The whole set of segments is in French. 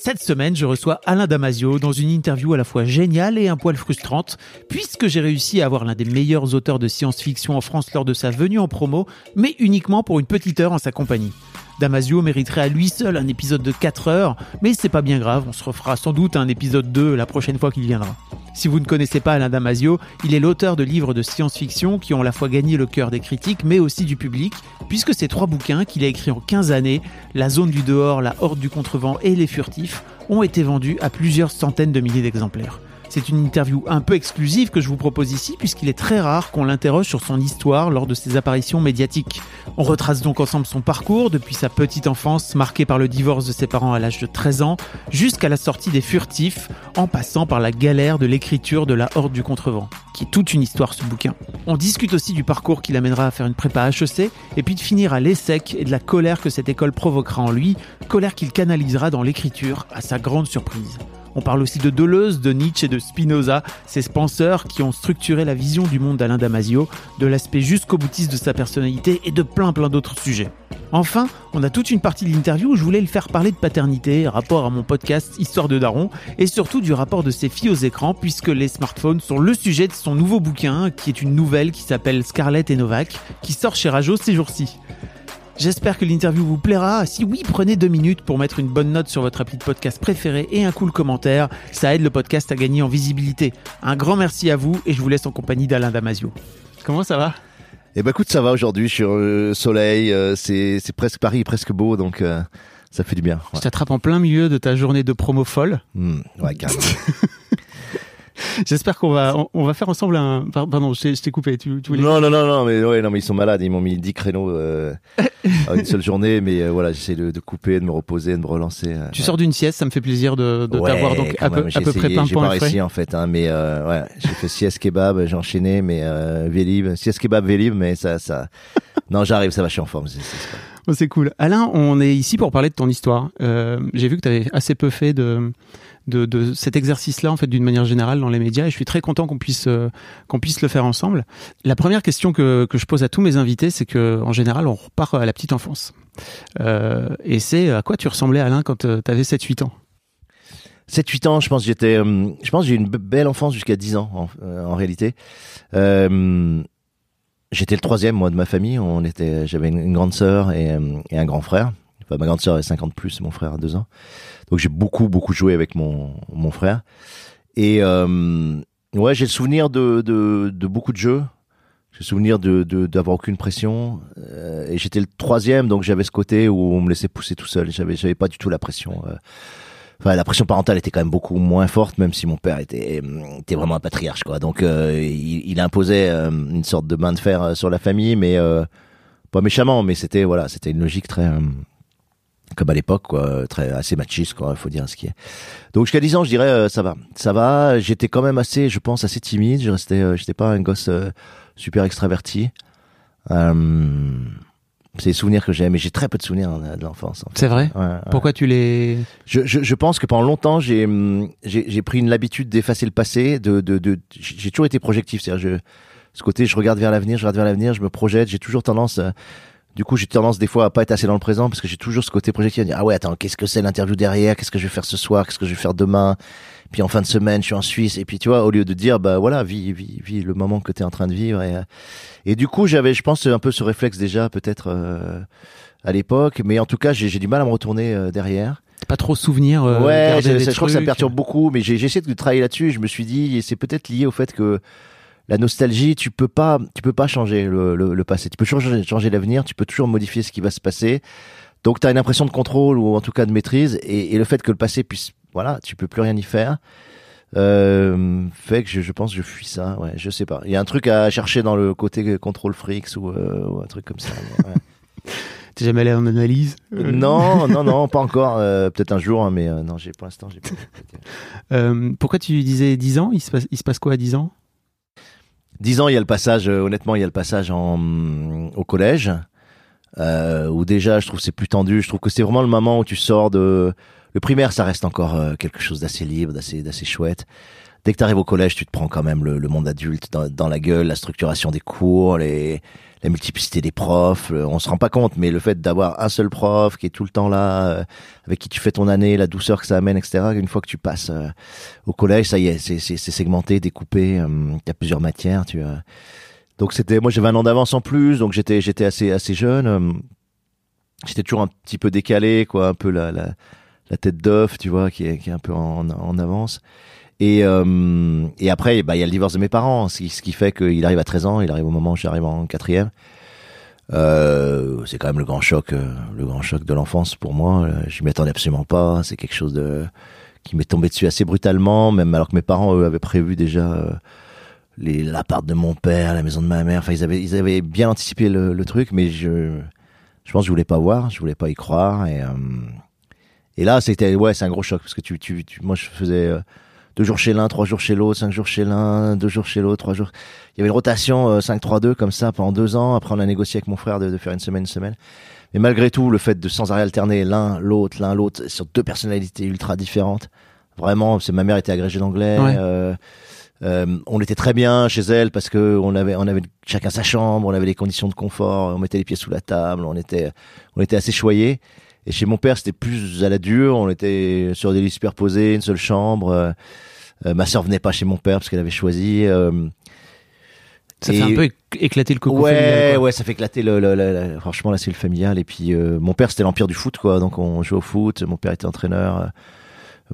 Cette semaine, je reçois Alain Damasio dans une interview à la fois géniale et un poil frustrante, puisque j'ai réussi à avoir l'un des meilleurs auteurs de science-fiction en France lors de sa venue en promo, mais uniquement pour une petite heure en sa compagnie. Damasio mériterait à lui seul un épisode de 4 heures, mais c'est pas bien grave, on se refera sans doute un épisode 2 la prochaine fois qu'il viendra. Si vous ne connaissez pas Alain Damasio, il est l'auteur de livres de science-fiction qui ont à la fois gagné le cœur des critiques mais aussi du public, puisque ces trois bouquins qu'il a écrits en 15 années, La zone du dehors, La horde du contrevent et Les furtifs, ont été vendus à plusieurs centaines de milliers d'exemplaires. C'est une interview un peu exclusive que je vous propose ici puisqu'il est très rare qu'on l'interroge sur son histoire lors de ses apparitions médiatiques. On retrace donc ensemble son parcours depuis sa petite enfance marquée par le divorce de ses parents à l'âge de 13 ans jusqu'à la sortie des Furtifs en passant par la galère de l'écriture de la Horde du Contrevent, qui est toute une histoire ce bouquin. On discute aussi du parcours qui l'amènera à faire une prépa HEC et puis de finir à l'ESSEC et de la colère que cette école provoquera en lui, colère qu'il canalisera dans l'écriture à sa grande surprise. On parle aussi de Deleuze, de Nietzsche et de Spinoza, ces penseurs qui ont structuré la vision du monde d'Alain Damasio, de l'aspect jusqu'au boutiste de sa personnalité et de plein plein d'autres sujets. Enfin, on a toute une partie de l'interview où je voulais le faire parler de paternité, rapport à mon podcast Histoire de Daron, et surtout du rapport de ses filles aux écrans, puisque les smartphones sont le sujet de son nouveau bouquin, qui est une nouvelle qui s'appelle Scarlett et Novak, qui sort chez Rajo ces jours-ci. J'espère que l'interview vous plaira. Si oui, prenez deux minutes pour mettre une bonne note sur votre appli de podcast préféré et un cool commentaire. Ça aide le podcast à gagner en visibilité. Un grand merci à vous et je vous laisse en compagnie d'Alain Damasio. Comment ça va? Eh ben écoute, ça va aujourd'hui. Je suis au soleil. euh, c'est c'est presque Paris, presque beau, donc euh, ça fait du bien. Je t'attrape en plein milieu de ta journée de promo folle? Hmm, ouais, carrément. J'espère qu'on va, on, on va faire ensemble un. par- Pardon, je t'ai- coupé. Tu, tu voulais. non, non, non, non, mais ouais, non, mais ils sont malades. Ils m'ont mis 10 créneaux euh, à une seule journée, mais euh, voilà, j'essaie de, de couper, de me reposer, de me relancer. euh, Tu sors d'une sieste, ça me fait plaisir de, de Ouais, t'avoir donc à peu, même, j'ai à peu près plein J'ai pan pas et frais. réussi en fait, hein, mais euh, ouais, j'ai fait sieste kebab, j'ai enchaîné, mais Vélib, sieste kebab, Vélib, mais ça, ça. Non, j'arrive, ça va, je suis en forme. c'est- pas- Oh, c'est cool. Alain, on est ici pour parler de ton histoire. J'ai vu que tu avais assez peu fait de, de, cet exercice-là, en fait, d'une manière générale dans les médias, et je suis très content qu'on puisse, euh, puisse le faire ensemble. La première question que, que je pose à tous mes invités, c'est que en général, on repart à la petite enfance. Euh, et c'est à quoi tu ressemblais, Alain, quand tu avais 7-8 ans? 7-8 ans, je pense j'étais, euh, je pense j'ai eu une be- belle enfance jusqu'à 10 ans en, en réalité. J'étais le troisième moi de ma famille. On était, j'avais une, grande sœur et un grand frère. Enfin, ma grande sœur est 50 plus, mon frère a 2 ans. Donc j'ai beaucoup beaucoup joué avec mon mon frère. Et euh, ouais, j'ai le souvenir de, de de beaucoup de jeux. J'ai le souvenir de d'avoir aucune pression. Euh, et j'étais le troisième, donc j'avais ce côté où on me laissait pousser tout seul. J'avais j'avais pas du tout la pression. euh, Enfin, la pression parentale était quand même beaucoup moins forte, même si mon père était, était vraiment un patriarche, quoi. Donc, euh, il, il imposait euh, une sorte de main de fer euh, sur la famille, mais pas méchamment, mais c'était voilà, c'était une logique très comme à l'époque, quoi, très assez machiste, quoi. Faut dire ce qui est. Donc jusqu'à 10 ans, je dirais, euh, ça va, ça va. J'étais quand même assez, je pense, assez timide. Je restais, euh, j'étais pas un gosse euh, super extraverti. Euh, c'est des souvenirs que j'ai, mais j'ai très peu de souvenirs hein, de l'enfance. en fait. C'est vrai? Ouais, ouais. Pourquoi tu les... je, je, je pense que pendant longtemps, j'ai hum, j'ai j'ai pris une l'habitude d'effacer le passé. De, de, de j'ai toujours été projectif, c'est-à-dire je ce côté, je regarde vers l'avenir, je regarde vers l'avenir, je me projette. J'ai toujours tendance, du coup, j'ai tendance des fois à pas être assez dans le présent parce que j'ai toujours ce côté projectif, à dire ah ouais, attends, qu'est-ce que c'est l'interview derrière, qu'est-ce que je vais faire ce soir, qu'est-ce que je vais faire demain? Puis en fin de semaine, je suis en Suisse. Et puis tu vois, au lieu de dire bah voilà, vis, vis, vis le moment que tu es en train de vivre. Et, euh, et du coup, j'avais, je pense, un peu ce réflexe déjà peut-être euh, à l'époque, mais en tout cas, j'ai du mal à me retourner euh, derrière. Pas trop souvenir euh, ouais, je, crois que ça me perturbe beaucoup, mais j'ai essayé de travailler là-dessus. Je me suis dit, et c'est peut-être lié au fait que la nostalgie, tu peux pas, tu peux pas changer le, le, le passé. Tu peux toujours changer, changer l'avenir. Tu peux toujours modifier ce qui va se passer. Donc, tu as une impression de contrôle ou en tout cas de maîtrise, et, et le fait que le passé puisse, voilà, tu peux plus rien y faire. Euh, fait que je, je pense que je fuis ça ouais je sais pas il y a un truc à chercher dans le côté contrôle freaks ou, euh, ou un truc comme ça mais, ouais. T'es jamais allé en analyse Euh, non non non pas encore euh, peut-être un jour hein, mais euh, non j'ai pour l'instant j'ai pas pourquoi tu disais 10 ans? Il se, passe, il se passe quoi à 10 ans? 10 ans, il y a le passage, euh, honnêtement, il y a le passage en, au collège, euh, où déjà, je trouve c'est plus tendu. Je trouve que c'est vraiment le moment où tu sors de... Le primaire, ça reste encore euh, quelque chose d'assez libre, d'assez, d'assez chouette. Dès que tu arrives au collège, tu te prends quand même le, le monde adulte dans, dans la gueule, la structuration des cours, les, la multiplicité des profs. on se rend pas compte, mais le fait d'avoir un seul prof qui est tout le temps là, euh, avec qui tu fais ton année, la douceur que ça amène, etc. Une fois que tu passes euh, au collège, ça y est, c'est, segmenté, découpé. Il y a plusieurs matières. Tu vois. Donc c'était, moi j'avais un an d'avance en plus, donc j'étais, j'étais assez, assez jeune. euh, J'étais toujours un petit peu décalé, quoi, un peu la, la, la tête d'œuf, tu vois, qui est, qui est un peu en, en avance. Et, euh, et après, bah, il y a le divorce de mes parents, ce qui, ce qui fait qu'il arrive à 13 ans, il arrive au moment où j'arrive en quatrième. Euh, c'est quand même le grand choc, euh, le grand choc de l'enfance pour moi. Euh, Je m'y attendais absolument pas. C'est quelque chose de qui m'est tombé dessus assez brutalement, même alors que mes parents eux avaient prévu déjà euh, les l'appart de mon père, la maison de ma mère. Enfin, ils avaient ils avaient bien anticipé le, le truc, mais je je pense que je voulais pas voir, je voulais pas y croire. Et euh, et là, c'était ouais, c'est un gros choc parce que tu tu, tu moi je faisais deux jours chez l'un, trois jours chez l'autre, cinq jours chez l'un, deux jours chez l'autre, trois jours. Il y avait une rotation euh, 5-3-2 comme ça pendant deux ans. Après, on a négocié avec mon frère de, de faire une semaine, une semaine. Mais malgré tout, le fait de sans arrêt alterner l'un, l'autre, l'un, l'autre, sur deux personnalités ultra différentes. Vraiment, c'est ma mère était agrégée d'anglais. Ouais. euh, euh, on était très bien chez elle parce que on avait, on avait chacun sa chambre, on avait les conditions de confort, on mettait les pieds sous la table, on était, on était assez choyés. Et chez mon père, c'était plus à la dure. On était sur des lits superposés, une seule chambre. Euh, euh, ma sœur venait pas chez mon père parce qu'elle avait choisi. euh, Ça fait un peu éc- éclater le coco ouais, familial, ouais, ça fait éclater le, le, le- le- franchement la cellule familiale. Et puis euh, mon père c'était l'empire du foot, quoi. Donc on jouait au foot. Mon père était entraîneur. euh,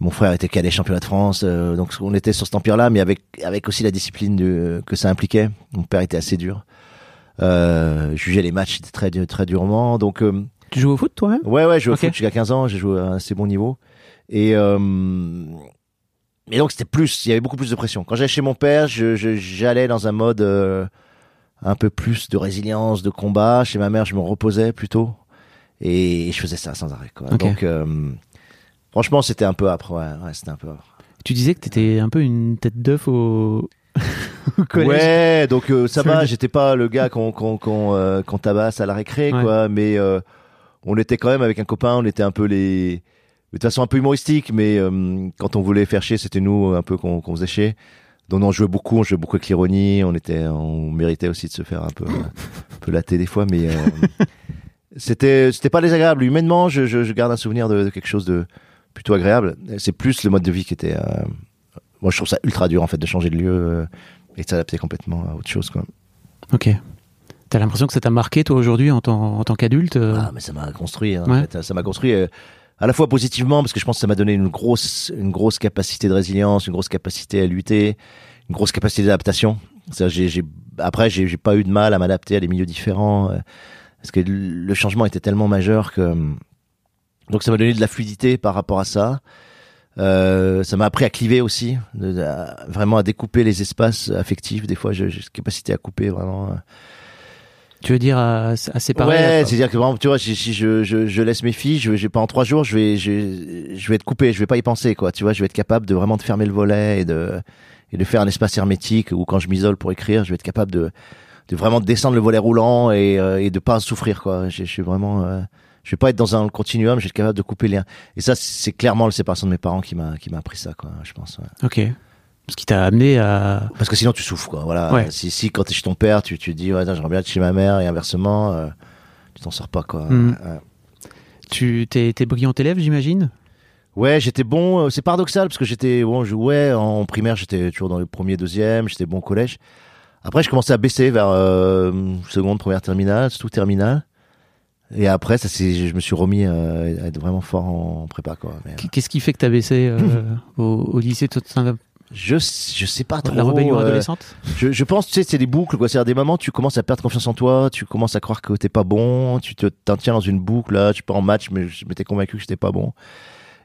mon frère était cadet championnat de France. euh, donc on était sur cet empire-là, mais avec avec aussi la discipline de, que ça impliquait. Mon père était assez dur. Euh, jugeait les matchs très très durement. Donc euh, Tu joues au foot toi-même Ouais, ouais, je joue au foot jusqu'à 15 ans, j'ai joué à un assez bon niveau. Et, euh, et donc c'était plus, il y avait beaucoup plus de pression. Quand j'allais chez mon père, je, je- j'allais dans un mode euh, un peu plus de résilience, de combat. Chez ma mère, je me reposais plutôt. Et je faisais ça sans arrêt. Quoi. Donc euh, franchement, c'était un peu âpre. Ouais, ouais c'était un peu âpre. Tu disais que t'étais un peu une tête d'œuf au... Ouais, donc euh, ça va, j'étais pas le gars qu'on qu'on qu'on euh, qu'on tabasse à la récré Ouais. quoi, mais euh, on était quand même avec un copain, on était un peu les de toute façon un peu humoristique, mais euh, quand on voulait faire chier, c'était nous un peu qu'on qu'on faisait chier. Donc on jouait beaucoup, on jouait beaucoup avec l'ironie, on était on méritait aussi de se faire un peu un peu latter des fois, mais euh, c'était c'était pas désagréable humainement, je, je, je garde un souvenir de, de quelque chose de plutôt agréable. C'est plus le mode de vie qui était euh, moi je trouve ça ultra dur en fait de changer de lieu euh, et de s'adapter complètement à autre chose quoi. Ok. T'as l'impression que ça t'a marqué toi aujourd'hui en tant, en tant qu'adulte euh Ah mais ça m'a construit hein, en fait. ça m'a construit euh, à la fois positivement parce que je pense que ça m'a donné une grosse une grosse capacité de résilience, une grosse capacité à lutter, une grosse capacité d'adaptation. Après j'ai, pas eu de mal à m'adapter à des milieux différents euh, parce que le changement était tellement majeur que donc ça m'a donné de la fluidité par rapport à ça. Euh, ça m'a appris à cliver aussi, de- à- vraiment à découper les espaces affectifs. Des fois, j'ai, j'ai cette capacité à couper vraiment. Tu veux dire à, à séparer ouais, c'est-à-dire que par exemple, tu vois, si, si je, je, je laisse mes filles, je, je pendant trois jours, je vais, je, je vais être coupé, je vais pas y penser, quoi. Tu vois, je vais être capable de vraiment de fermer le volet et de, et de faire un espace hermétique ou quand je m'isole pour écrire, je vais être capable de, de vraiment descendre le volet roulant et, euh, et de pas souffrir quoi. Je je suis vraiment, euh, je vais pas être dans un continuum, je vais être capable de couper les. Et ça, c'est clairement la séparation de mes parents qui m'a qui m'a appris ça quoi. Je pense. ouais. Ok. Ce qui t'a amené à. Parce que sinon tu souffres quoi. Voilà. Ouais. Si si quand t'es chez ton père, tu tu te dis ouais j'aimerais bien être chez ma mère et inversement, euh, tu t'en sors pas quoi. Mm. Ouais. Tu t'es, t'es brillant élève, j'imagine? Ouais, j'étais bon. euh, C'est paradoxal parce que j'étais bon. Jouais en primaire, j'étais toujours dans le premier, deuxième. J'étais bon au collège. Après, je commençais à baisser vers euh, seconde, première terminale, surtout terminale. Et après, ça, c'est, je me suis remis euh, à être vraiment fort en prépa, Qu- Qu'est-ce qui fait que t'as baissé euh, au, au lycée tout je, je sais pas trop. La rébellion euh, adolescente je, je pense, tu sais, c'est des boucles, quoi. C'est à des moments, tu commences à perdre confiance en toi, tu commences à croire que t'es pas bon, tu te t'en tiens dans une boucle, là, tu pars en match, mais je m'étais convaincu que j'étais pas bon.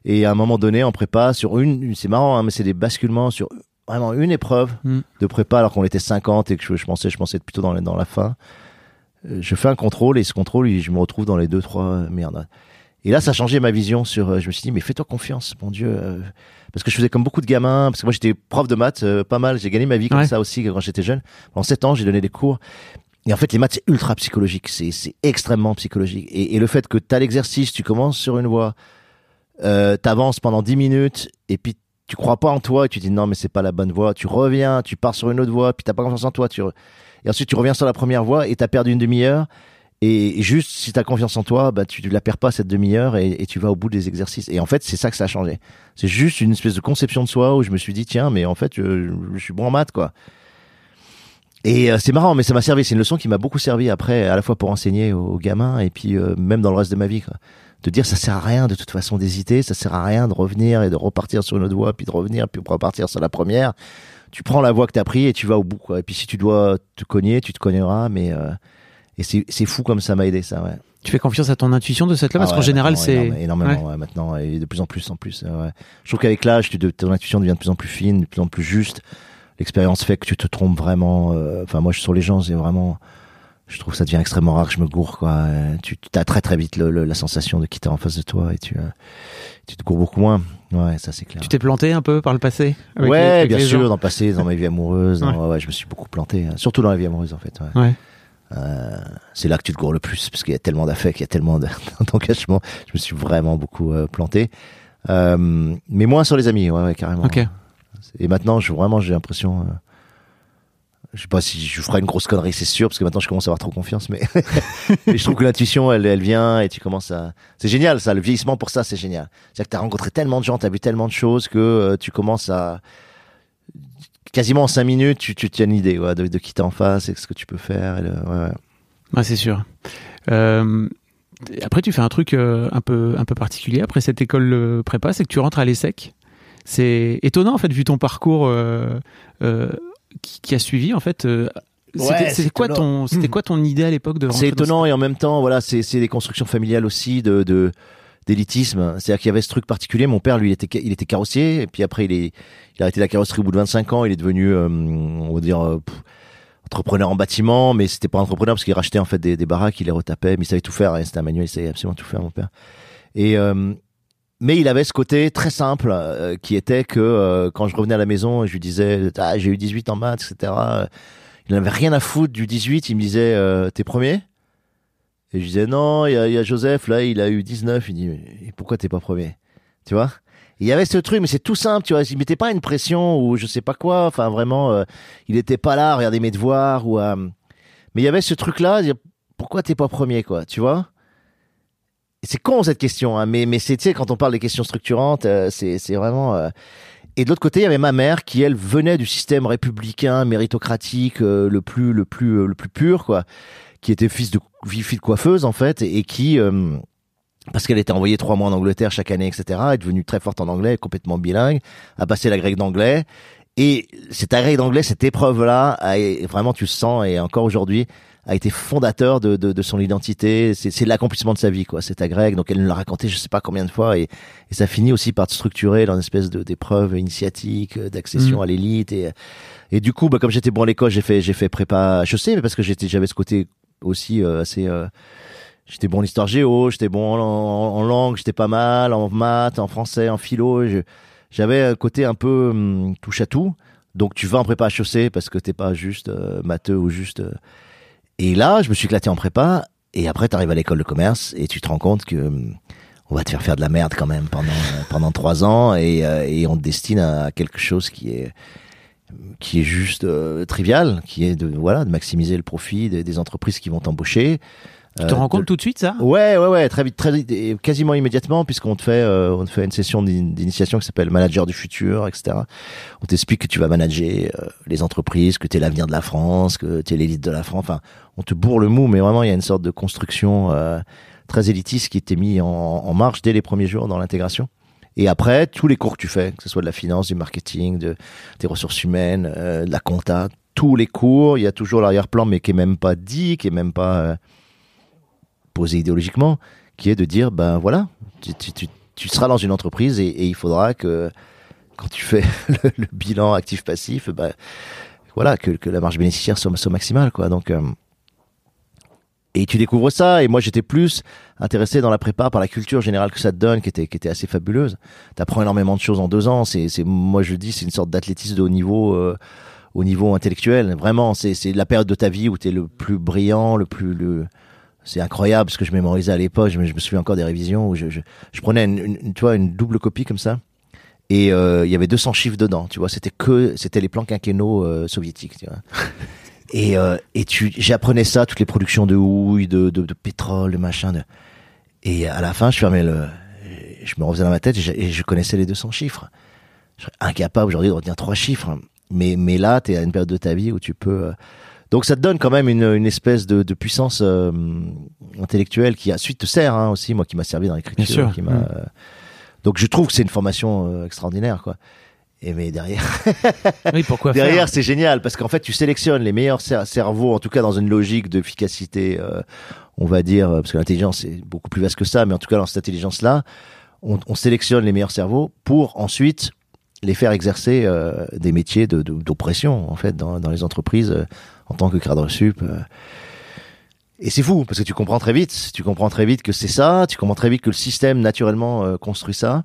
Et à un moment donné, en prépa, sur une, une- c'est marrant, hein, mais c'est des basculements sur vraiment une épreuve Mm. de prépa, alors qu'on était 50 et que je, je pensais, je pensais être plutôt dans, la- dans la fin. Euh, Je fais un contrôle et ce contrôle, je me retrouve dans les deux, trois merdes. Et là, ça a changé ma vision sur. euh, Je me suis dit, mais fais-toi confiance, mon Dieu. euh, Parce que je faisais comme beaucoup de gamins. Parce que moi, j'étais prof de maths, euh, pas mal. J'ai gagné ma vie comme Ouais. ça aussi quand j'étais jeune. Pendant sept ans, j'ai donné des cours. Et en fait, les maths, c'est ultra psychologique. C'est c'est extrêmement psychologique. Et, et le fait que tu as l'exercice, tu commences sur une voie, euh, t'avances pendant 10 minutes, et puis tu crois pas en toi, et tu dis non, mais c'est pas la bonne voie. Tu reviens, tu pars sur une autre voie, puis t'as pas confiance en toi. Tu re- Et ensuite, tu reviens sur la première voie, et t'as perdu une demi-heure. Et juste, si t'as confiance en toi, bah, tu, tu la perds pas cette demi-heure et, tu vas au bout des exercices. Et en fait, c'est ça que ça a changé. C'est juste une espèce de conception de soi où je me suis dit, tiens, mais en fait, je, je suis bon en maths, quoi. Et euh, c'est marrant, mais ça m'a servi. C'est une leçon qui m'a beaucoup servi après, à la fois pour enseigner aux, gamins et puis euh, même dans le reste de ma vie, quoi. De dire, ça sert à rien de toute façon d'hésiter, ça sert à rien de revenir et de repartir sur une autre voie, puis de revenir, puis de repartir sur la première. Tu prends la voie que t'as pris et tu vas au bout, quoi. Et puis si tu dois te cogner, tu te cogneras, mais euh, et c'est c'est fou comme ça m'a aidé, ça, ouais. Tu fais confiance à ton intuition de cette là parce Ah qu'en ouais, général, c'est. énorme- énormément ouais, maintenant et de plus en plus en plus. ouais. Je trouve qu'avec l'âge, ton intuition devient de plus en plus fine, de plus en plus juste. L'expérience fait que tu te trompes vraiment. euh, Enfin, moi, je sur les gens, c'est vraiment. Je trouve que ça devient extrêmement rare que je me gourre, quoi. Tu as très très vite le- le- la sensation de qui t'es en face de toi et tu euh, tu te gourres beaucoup moins. Ouais, ça c'est clair. Tu t'es planté un peu par le passé ouais, les- bien sûr, gens? dans le passé, dans ma vie amoureuse, dans- Ouais. ouais, je me suis beaucoup planté, euh, surtout dans la vie amoureuse en fait. ouais. Euh, c'est là que tu te gourres le plus parce qu'il y a tellement d'affect, il y a tellement de- d'engagement. Je me suis vraiment beaucoup euh, planté, euh, mais moins sur les amis, ouais, ouais carrément. Ok. Et maintenant, je vraiment, j'ai l'impression. euh, je sais pas si je ferai une grosse connerie, c'est sûr, parce que maintenant je commence à avoir trop confiance, mais, mais je trouve que l'intuition, elle, elle vient et tu commences à. C'est génial, ça. Le vieillissement pour ça, c'est génial. C'est-à-dire que t'as rencontré tellement de gens, t'as vu tellement de choses que euh, tu commences à quasiment en cinq minutes, tu, tu tiens une idée ouais, de, de qui t'es en face et ce que tu peux faire. et le- ouais, ouais. Ouais, c'est sûr. Euh, après, tu fais un truc euh, un peu un peu particulier après cette école prépa, c'est que tu rentres à l'ESSEC. C'est étonnant en fait vu ton parcours euh, qui, qui a suivi en fait. Ouais, c'était c'était quoi ton c'était quoi ton idée à l'époque de C'est étonnant et en même temps, voilà, c'est c'est des constructions familiales aussi de de d'élitisme. C'est-à-dire qu'il y avait ce truc particulier. Mon père, lui, il était il était carrossier. Et puis après il est il a arrêté la carrosserie au bout de 25 ans. Il est devenu, euh, on va dire. euh, entrepreneur en bâtiment. Mais c'était pas entrepreneur parce qu'il rachetait en fait des, des baraques. Il les retapait. Mais il savait tout faire. C'était un manuel. Il savait absolument tout faire mon père. Et euh, mais il avait ce côté très simple qui était que quand je revenais à la maison je lui disais ah, j'ai eu 18 en maths etc il n'avait rien à foutre du 18 il me disait t'es premier? Et je disais non il y a, y a Joseph là il a eu 19 il dit mais pourquoi t'es pas premier? Tu vois? Il y avait ce truc mais c'est tout simple tu vois. Il mettait pas une pression ou je sais pas quoi. Enfin vraiment euh, il était pas là à regarder mes devoirs ou à... mais il y avait ce truc là dire pourquoi t'es pas premier quoi tu vois? Et c'est con cette question hein, mais mais c'est tu sais quand on parle des questions structurantes euh, c'est c'est vraiment euh, et de l'autre côté, il y avait ma mère qui elle venait du système républicain méritocratique euh, le plus le plus euh, le plus pur quoi, qui était fils de fille de coiffeuse en fait et, et qui euh, parce qu'elle était envoyée trois mois en Angleterre chaque année, etc., est devenue très forte en anglais, complètement bilingue, a passé la grecque d'anglais. Et cette agrès d'anglais, cette épreuve-là, a- vraiment, tu le sens, et encore aujourd'hui, a été fondateur de, de, de son identité. C'est c'est l'accomplissement de sa vie, quoi, cette agrès. Donc elle nous l'a raconté, je sais pas combien de fois, et, et ça finit aussi par te structurer dans une espèce d'épreuve initiatique, euh, d'accession Mm. à l'élite. Et, et du coup, bah, comme j'étais bon à l'école, j'ai fait j'ai fait prépa HEC, mais parce que j'étais j'avais ce côté aussi euh, assez euh, J'étais bon en histoire géo, j'étais bon en, langue, j'étais pas mal en maths, en français, en philo. J'avais un côté un peu hum, touche à tout. Donc tu vas en prépa HEC parce que t'es pas juste euh, matheux ou juste. euh, Et là, je me suis éclaté en prépa. Et après, tu arrives à l'école de commerce et tu te rends compte que hum, on va te faire faire de la merde quand même pendant pendant trois ans et, euh, et on te destine à quelque chose qui est qui est juste euh, trivial, qui est de voilà de maximiser le profit des, des entreprises qui vont t'embaucher. Tu te Euh, rends compte de- tout de suite ça? Ouais, ouais, ouais, très vite, très vite, et quasiment immédiatement, puisqu'on te fait, euh, on te fait une session d'in- d'initiation qui s'appelle Manager du futur, etc. On t'explique que tu vas manager euh, les entreprises, que tu es l'avenir de la France, que tu es l'élite de la France. Enfin, on te bourre le mou, mais vraiment, il y a une sorte de construction euh, très élitiste qui était mis en, en marche dès les premiers jours dans l'intégration. Et après, tous les cours que tu fais, que ce soit de la finance, du marketing, de, des ressources humaines, euh, de la compta, tous les cours, il y a toujours l'arrière-plan, mais qui est même pas dit, qui est même pas euh, posé idéologiquement, qui est de dire, ben voilà, tu, tu, tu, tu seras dans une entreprise et, et il faudra que quand tu fais le, le bilan actif-passif, ben, voilà, que, que la marge bénéficiaire soit, soit maximale, quoi. Donc, euh, et tu découvres ça. Et moi, j'étais plus intéressé dans la prépa par la culture générale que ça te donne, qui était, qui était assez fabuleuse. T'apprends énormément de choses en deux ans. C'est, c'est, moi, je dis, c'est une sorte d'athlétisme de haut niveau, euh, au niveau intellectuel. Vraiment, c'est, c'est la période de ta vie où t'es le plus brillant, le plus, le, c'est incroyable ce que je mémorisais à l'époque. Je je me souviens encore des révisions où je, je, je prenais une, une- tu vois, une double copie comme ça. Et euh, il y avait 200 chiffres dedans, tu vois. C'était que, c'était les plans quinquennaux euh, soviétiques, tu vois. Et, euh, et tu, j'apprenais ça, toutes les productions de houille, de, de, de pétrole, de machin. De... Et à la fin, je fermais le, je me refaisais dans ma tête et je, et je connaissais les 200 chiffres. Je serais incapable aujourd'hui de retenir trois chiffres. Mais, mais là, tu es à une période de ta vie où tu peux. euh, Donc ça te donne quand même une, une espèce de, de puissance euh, intellectuelle qui ensuite te sert hein, aussi, moi qui m'a servi dans Bien l'écriture. sûr. Qui m'a, Mm. euh, Donc je trouve que c'est une formation euh, extraordinaire, quoi. Et mais derrière, Oui, pourquoi derrière c'est génial parce qu'en fait tu sélectionnes les meilleurs cer- cerveaux, en tout cas dans une logique d'efficacité, euh, on va dire, euh, parce que l'intelligence est beaucoup plus vaste que ça, mais en tout cas dans cette intelligence-là, on, on sélectionne les meilleurs cerveaux pour ensuite les faire exercer euh, des métiers de- de- d'oppression en fait dans, dans les entreprises euh, en tant que cadre sup. euh. Et c'est fou parce que tu comprends très vite, tu comprends très vite que c'est ça, tu comprends très vite que le système naturellement euh, construit ça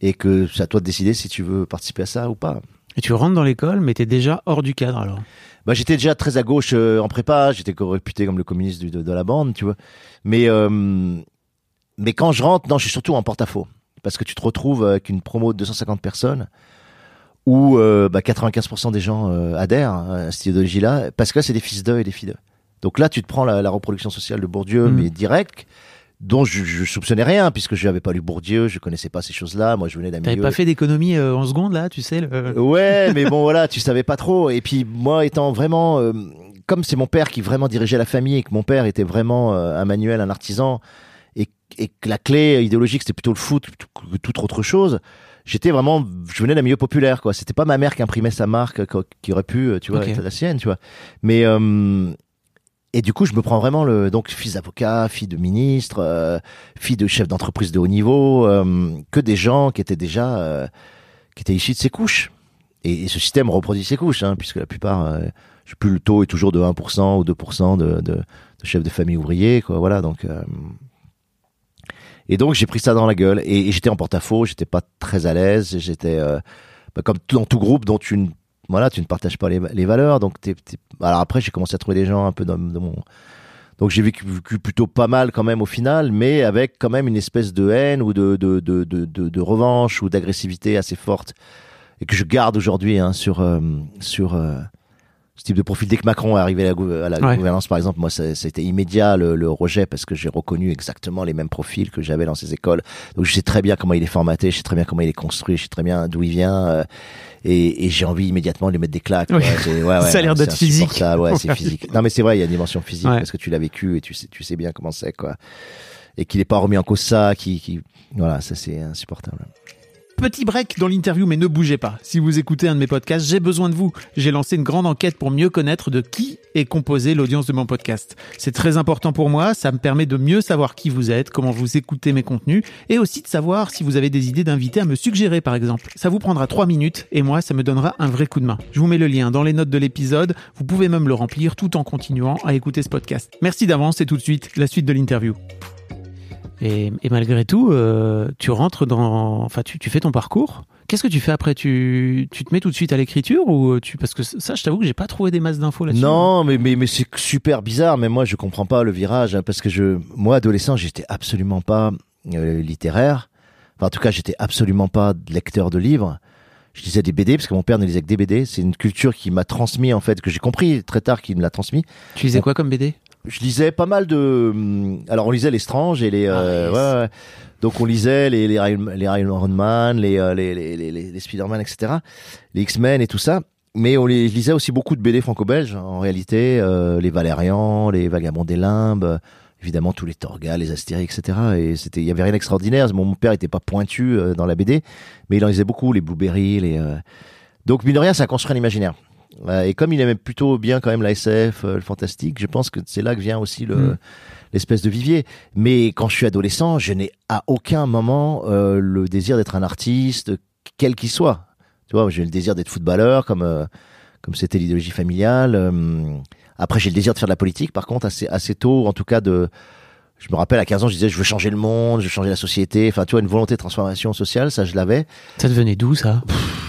et que c'est à toi de décider si tu veux participer à ça ou pas. Et tu rentres dans l'école, mais t'es déjà hors du cadre alors. Bah, j'étais déjà très à gauche euh, en prépa, j'étais réputé comme le communiste du- de, de la bande, tu vois. Mais, euh, mais quand je rentre, non, je suis surtout en porte-à-faux. Parce que tu te retrouves avec une promo de 250 personnes où euh, bah, 95% des gens euh, adhèrent à cette idéologie-là, parce que c'est des fils d'eux et des filles d'eux. Donc là, tu te prends la, la reproduction sociale de Bourdieu, Mhm. mais direct, dont je, je soupçonnais rien, puisque je n'avais pas lu Bourdieu, je connaissais pas ces choses-là, moi je venais d'un T'avais milieu... pas fait d'économie euh, en seconde là, tu sais le... Ouais, mais bon, voilà, tu savais pas trop. Et puis, moi, étant vraiment, euh, comme c'est mon père qui vraiment dirigeait la famille et que mon père était vraiment euh, un manuel, un artisan, et, et que la clé idéologique c'était plutôt le foot que toute autre chose. J'étais vraiment, je venais d'un milieu populaire, quoi. C'était pas ma mère qui imprimait sa marque, quoi, qui aurait pu, euh, tu vois, être la sienne, tu vois. Mais euh, et du coup, je me prends vraiment le donc fils d'avocat, fille de ministre, euh, fille de chef d'entreprise de haut niveau, euh, que des gens qui étaient déjà euh, qui étaient issus de ces couches. Et, ce système reproduit ces couches, hein, puisque la plupart, euh, je sais plus, le taux est toujours de 1% ou 2% de, de, de chefs de famille ouvriers, quoi. Voilà, donc. euh, et donc j'ai pris ça dans la gueule et, j'étais en porte-à-faux, j'étais pas très à l'aise, j'étais euh, bah, comme dans tout groupe dont tu ne voilà, tu ne partages pas les, les valeurs, donc t'es, t'es- alors après j'ai commencé à trouver des gens un peu dans, mon donc j'ai vécu, plutôt pas mal quand même au final, mais avec quand même une espèce de haine ou de de de de, de, de revanche ou d'agressivité assez forte et que je garde aujourd'hui hein, sur euh, sur euh, ce type de profil. Dès que Macron est arrivé à la, gou- à la Ouais. gouvernance, par exemple, moi, été immédiat le, le rejet parce que j'ai reconnu exactement les mêmes profils que j'avais dans ces écoles. Donc, je sais très bien comment il est formaté, je sais très bien comment il est construit, je sais très bien d'où il vient, euh, et, et j'ai envie immédiatement de lui mettre des claques. ouais, ouais, Ça a l'air d'être physique. Ouais, c'est physique. Non, mais c'est vrai, il y a une dimension physique parce que tu l'as vécu et tu sais, tu sais bien comment c'est, quoi. Et qu'il n'est pas remis en cause ça, qui, qui, voilà, ça c'est insupportable. Petit break dans l'interview, mais ne bougez pas. Si vous écoutez un de mes podcasts, j'ai besoin de vous. J'ai lancé une grande enquête pour mieux connaître de qui est composée l'audience de mon podcast. C'est très important pour moi, ça me permet de mieux savoir qui vous êtes, comment vous écoutez mes contenus, et aussi de savoir si vous avez des idées d'invités à me suggérer par exemple. Ça vous prendra trois minutes, et moi, ça me donnera un vrai coup de main. Je vous mets le lien dans les notes de l'épisode, vous pouvez même le remplir tout en continuant à écouter ce podcast. Merci d'avance et tout de suite, la suite de l'interview. Et, et malgré tout, euh, tu rentres dans, enfin, tu, tu fais ton parcours. Qu'est-ce que tu fais après? Tu, tu te mets tout de suite à l'écriture ou tu parce que ça, je t'avoue que j'ai pas trouvé des masses d'infos là-dessus. Non, mais mais mais c'est super bizarre. Mais moi, je comprends pas le virage hein, parce que je, moi, adolescent, j'étais absolument pas euh, littéraire. Enfin, en tout cas, j'étais absolument pas lecteur de livres. Je lisais des BD parce que mon père ne lisait que des BD. C'est une culture qui m'a transmis en fait, que j'ai compris très tard qu'il me l'a transmis. Tu lisais quoi comme BD Je lisais pas mal de. hum, Alors, on lisait les Strange et les. euh, Ah, yes. ouais, ouais. Donc, on lisait les les Iron, les Iron Man, les euh, les les les, les, les Spider-Man, etc. Les X-Men et tout ça. Mais on les je lisais aussi beaucoup de BD franco-belges en réalité, euh, les Valérians, les Vagabonds des Limbes, euh, évidemment tous les Torgas, les Astérix, etc. Et c'était, il y avait rien d'extraordinaire. Mon, mon père était pas pointu euh, dans la BD, mais il en lisait beaucoup, les Blueberry, les. euh, Donc mine de rien, ça construit un imaginaire. Euh, et comme il aimait plutôt bien quand même la SF, euh, le fantastique, je pense que c'est là que vient aussi le Mm. l'espèce de vivier. Mais quand je suis adolescent, je n'ai à aucun moment euh, le désir d'être un artiste, quel qu'il soit. Tu vois, j'ai le désir d'être footballeur, comme euh, comme c'était l'idéologie familiale. Euh, après, j'ai le désir de faire de la politique, par contre, assez assez tôt, en tout cas de. Je me rappelle à 15 ans, je disais je veux changer le monde, je veux changer la société. Enfin, tu vois, une volonté de transformation sociale, ça je l'avais. Ça devenait d'où ça?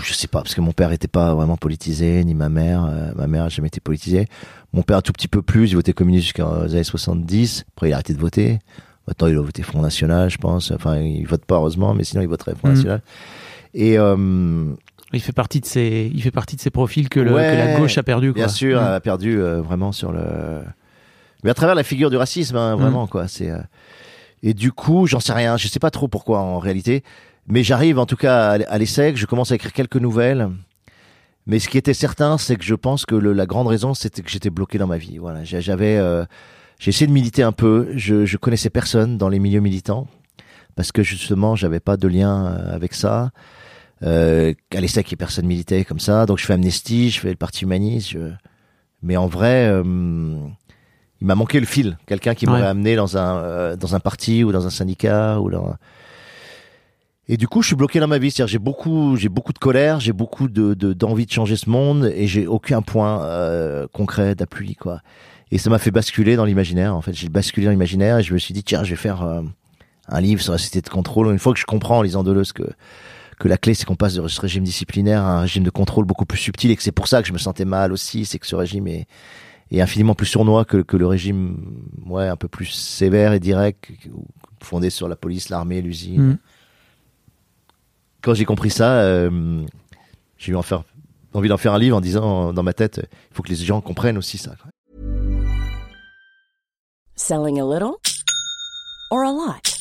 Je sais pas, parce que mon père était pas vraiment politisé, ni ma mère. Euh, ma mère a jamais été politisée. Mon père un tout petit peu plus, il votait communiste jusqu'aux années 70. Après, il a arrêté de voter. Maintenant, il a voté Front National, je pense. Enfin, il vote pas, heureusement, mais sinon, il voterait Front Mhm. National. Et euh, Il fait partie de ces, il fait partie de ces profils que, le- Ouais, que la gauche a perdu. Quoi. bien sûr, Mm. a perdu euh, vraiment sur le. Mais à travers la figure du racisme, hein, vraiment, quoi. C'est. euh, Et du coup, j'en sais rien. Je sais pas trop pourquoi en réalité. Mais j'arrive en tout cas à l'ESSEC. Je commence à écrire quelques nouvelles. Mais ce qui était certain, c'est que je pense que le- la grande raison, c'était que j'étais bloqué dans ma vie. Voilà, j'avais, euh, j'ai essayé de militer un peu. Je, je connaissais personne dans les milieux militants parce que justement, j'avais pas de lien euh, avec ça. Euh, à l'ESSEC, personne militait comme ça. Donc je fais Amnesty, je fais le Parti humaniste. je- Mais en vrai, euh, il m'a manqué le fil. Quelqu'un qui m'aurait Ouais. amené dans un euh, dans un parti ou dans un syndicat ou dans. Et du coup, je suis bloqué dans ma vie. C'est-à-dire, j'ai beaucoup, j'ai beaucoup de colère, j'ai beaucoup de de- d'envie de, changer ce monde, et j'ai aucun point euh, concret d'appui, quoi. Et ça m'a fait basculer dans l'imaginaire. En fait, j'ai basculé dans l'imaginaire et je me suis dit, tiens, je vais faire euh, un livre sur la société de contrôle. Une fois que je comprends en lisant Deleuze que que la clé, c'est qu'on passe de ce régime disciplinaire à un régime de contrôle beaucoup plus subtil et que c'est pour ça que je me sentais mal aussi, c'est que ce régime est, est infiniment plus sournois que, que le régime, ouais, un peu plus sévère et direct, fondé sur la police, l'armée, l'usine. Mm. Quand j'ai compris ça, euh, j'ai eu en faire- envie d'en faire un livre en disant dans ma tête, il faut que les gens comprennent aussi ça. Selling a little or a lot?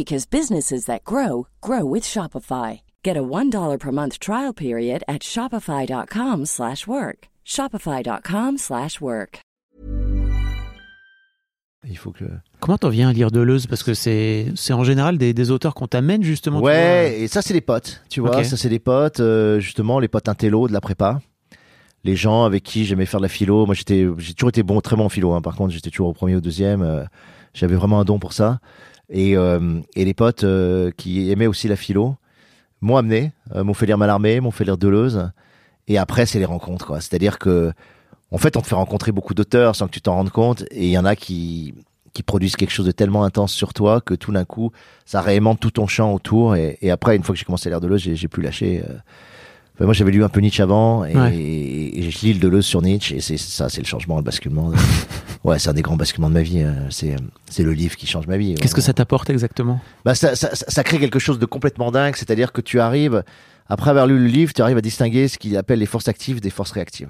because businesses that grow grow with Shopify. Get a $1 per month trial period at shopify.com/work. slash work. shopify.com/work. slash work. Il faut que. Comment t'en viens à lire Deleuze Parce que c'est, c'est en général des, des auteurs qu'on t'amène justement. Ouais, et ça c'est des potes, tu vois, ça c'est des potes, euh, justement les potes intello de la prépa, les gens avec qui j'aimais faire de la philo. Moi j'étais, j'ai toujours été bon, très bon en philo. Hein. Par contre j'étais toujours au premier ou au deuxième. euh, j'avais vraiment un don pour ça. Et, euh, et les potes euh, qui aimaient aussi la philo m'ont amené, euh, m'ont fait lire Mallarmé, m'ont fait lire Deleuze. Et après c'est les rencontres, quoi. C'est-à-dire que en fait on te fait rencontrer beaucoup d'auteurs sans que tu t'en rendes compte. Et il y en a qui qui produisent quelque chose de tellement intense sur toi que tout d'un coup ça réaimante tout ton champ autour et, et après une fois que j'ai commencé à lire Deleuze j'ai, j'ai plus lâché euh. Enfin, moi j'avais lu un peu Nietzsche avant et, Ouais. et, et je lis le Deleuze sur Nietzsche et c'est ça c'est le changement le basculement ouais c'est un des grands basculements de ma vie euh. c'est c'est le livre qui change ma vie Qu'est-ce que ça t'apporte exactement? Bah, ça, ça- ça crée quelque chose de complètement dingue c'est-à-dire que tu arrives après avoir lu le livre tu arrives à distinguer ce qu'il appelle les forces actives des forces réactives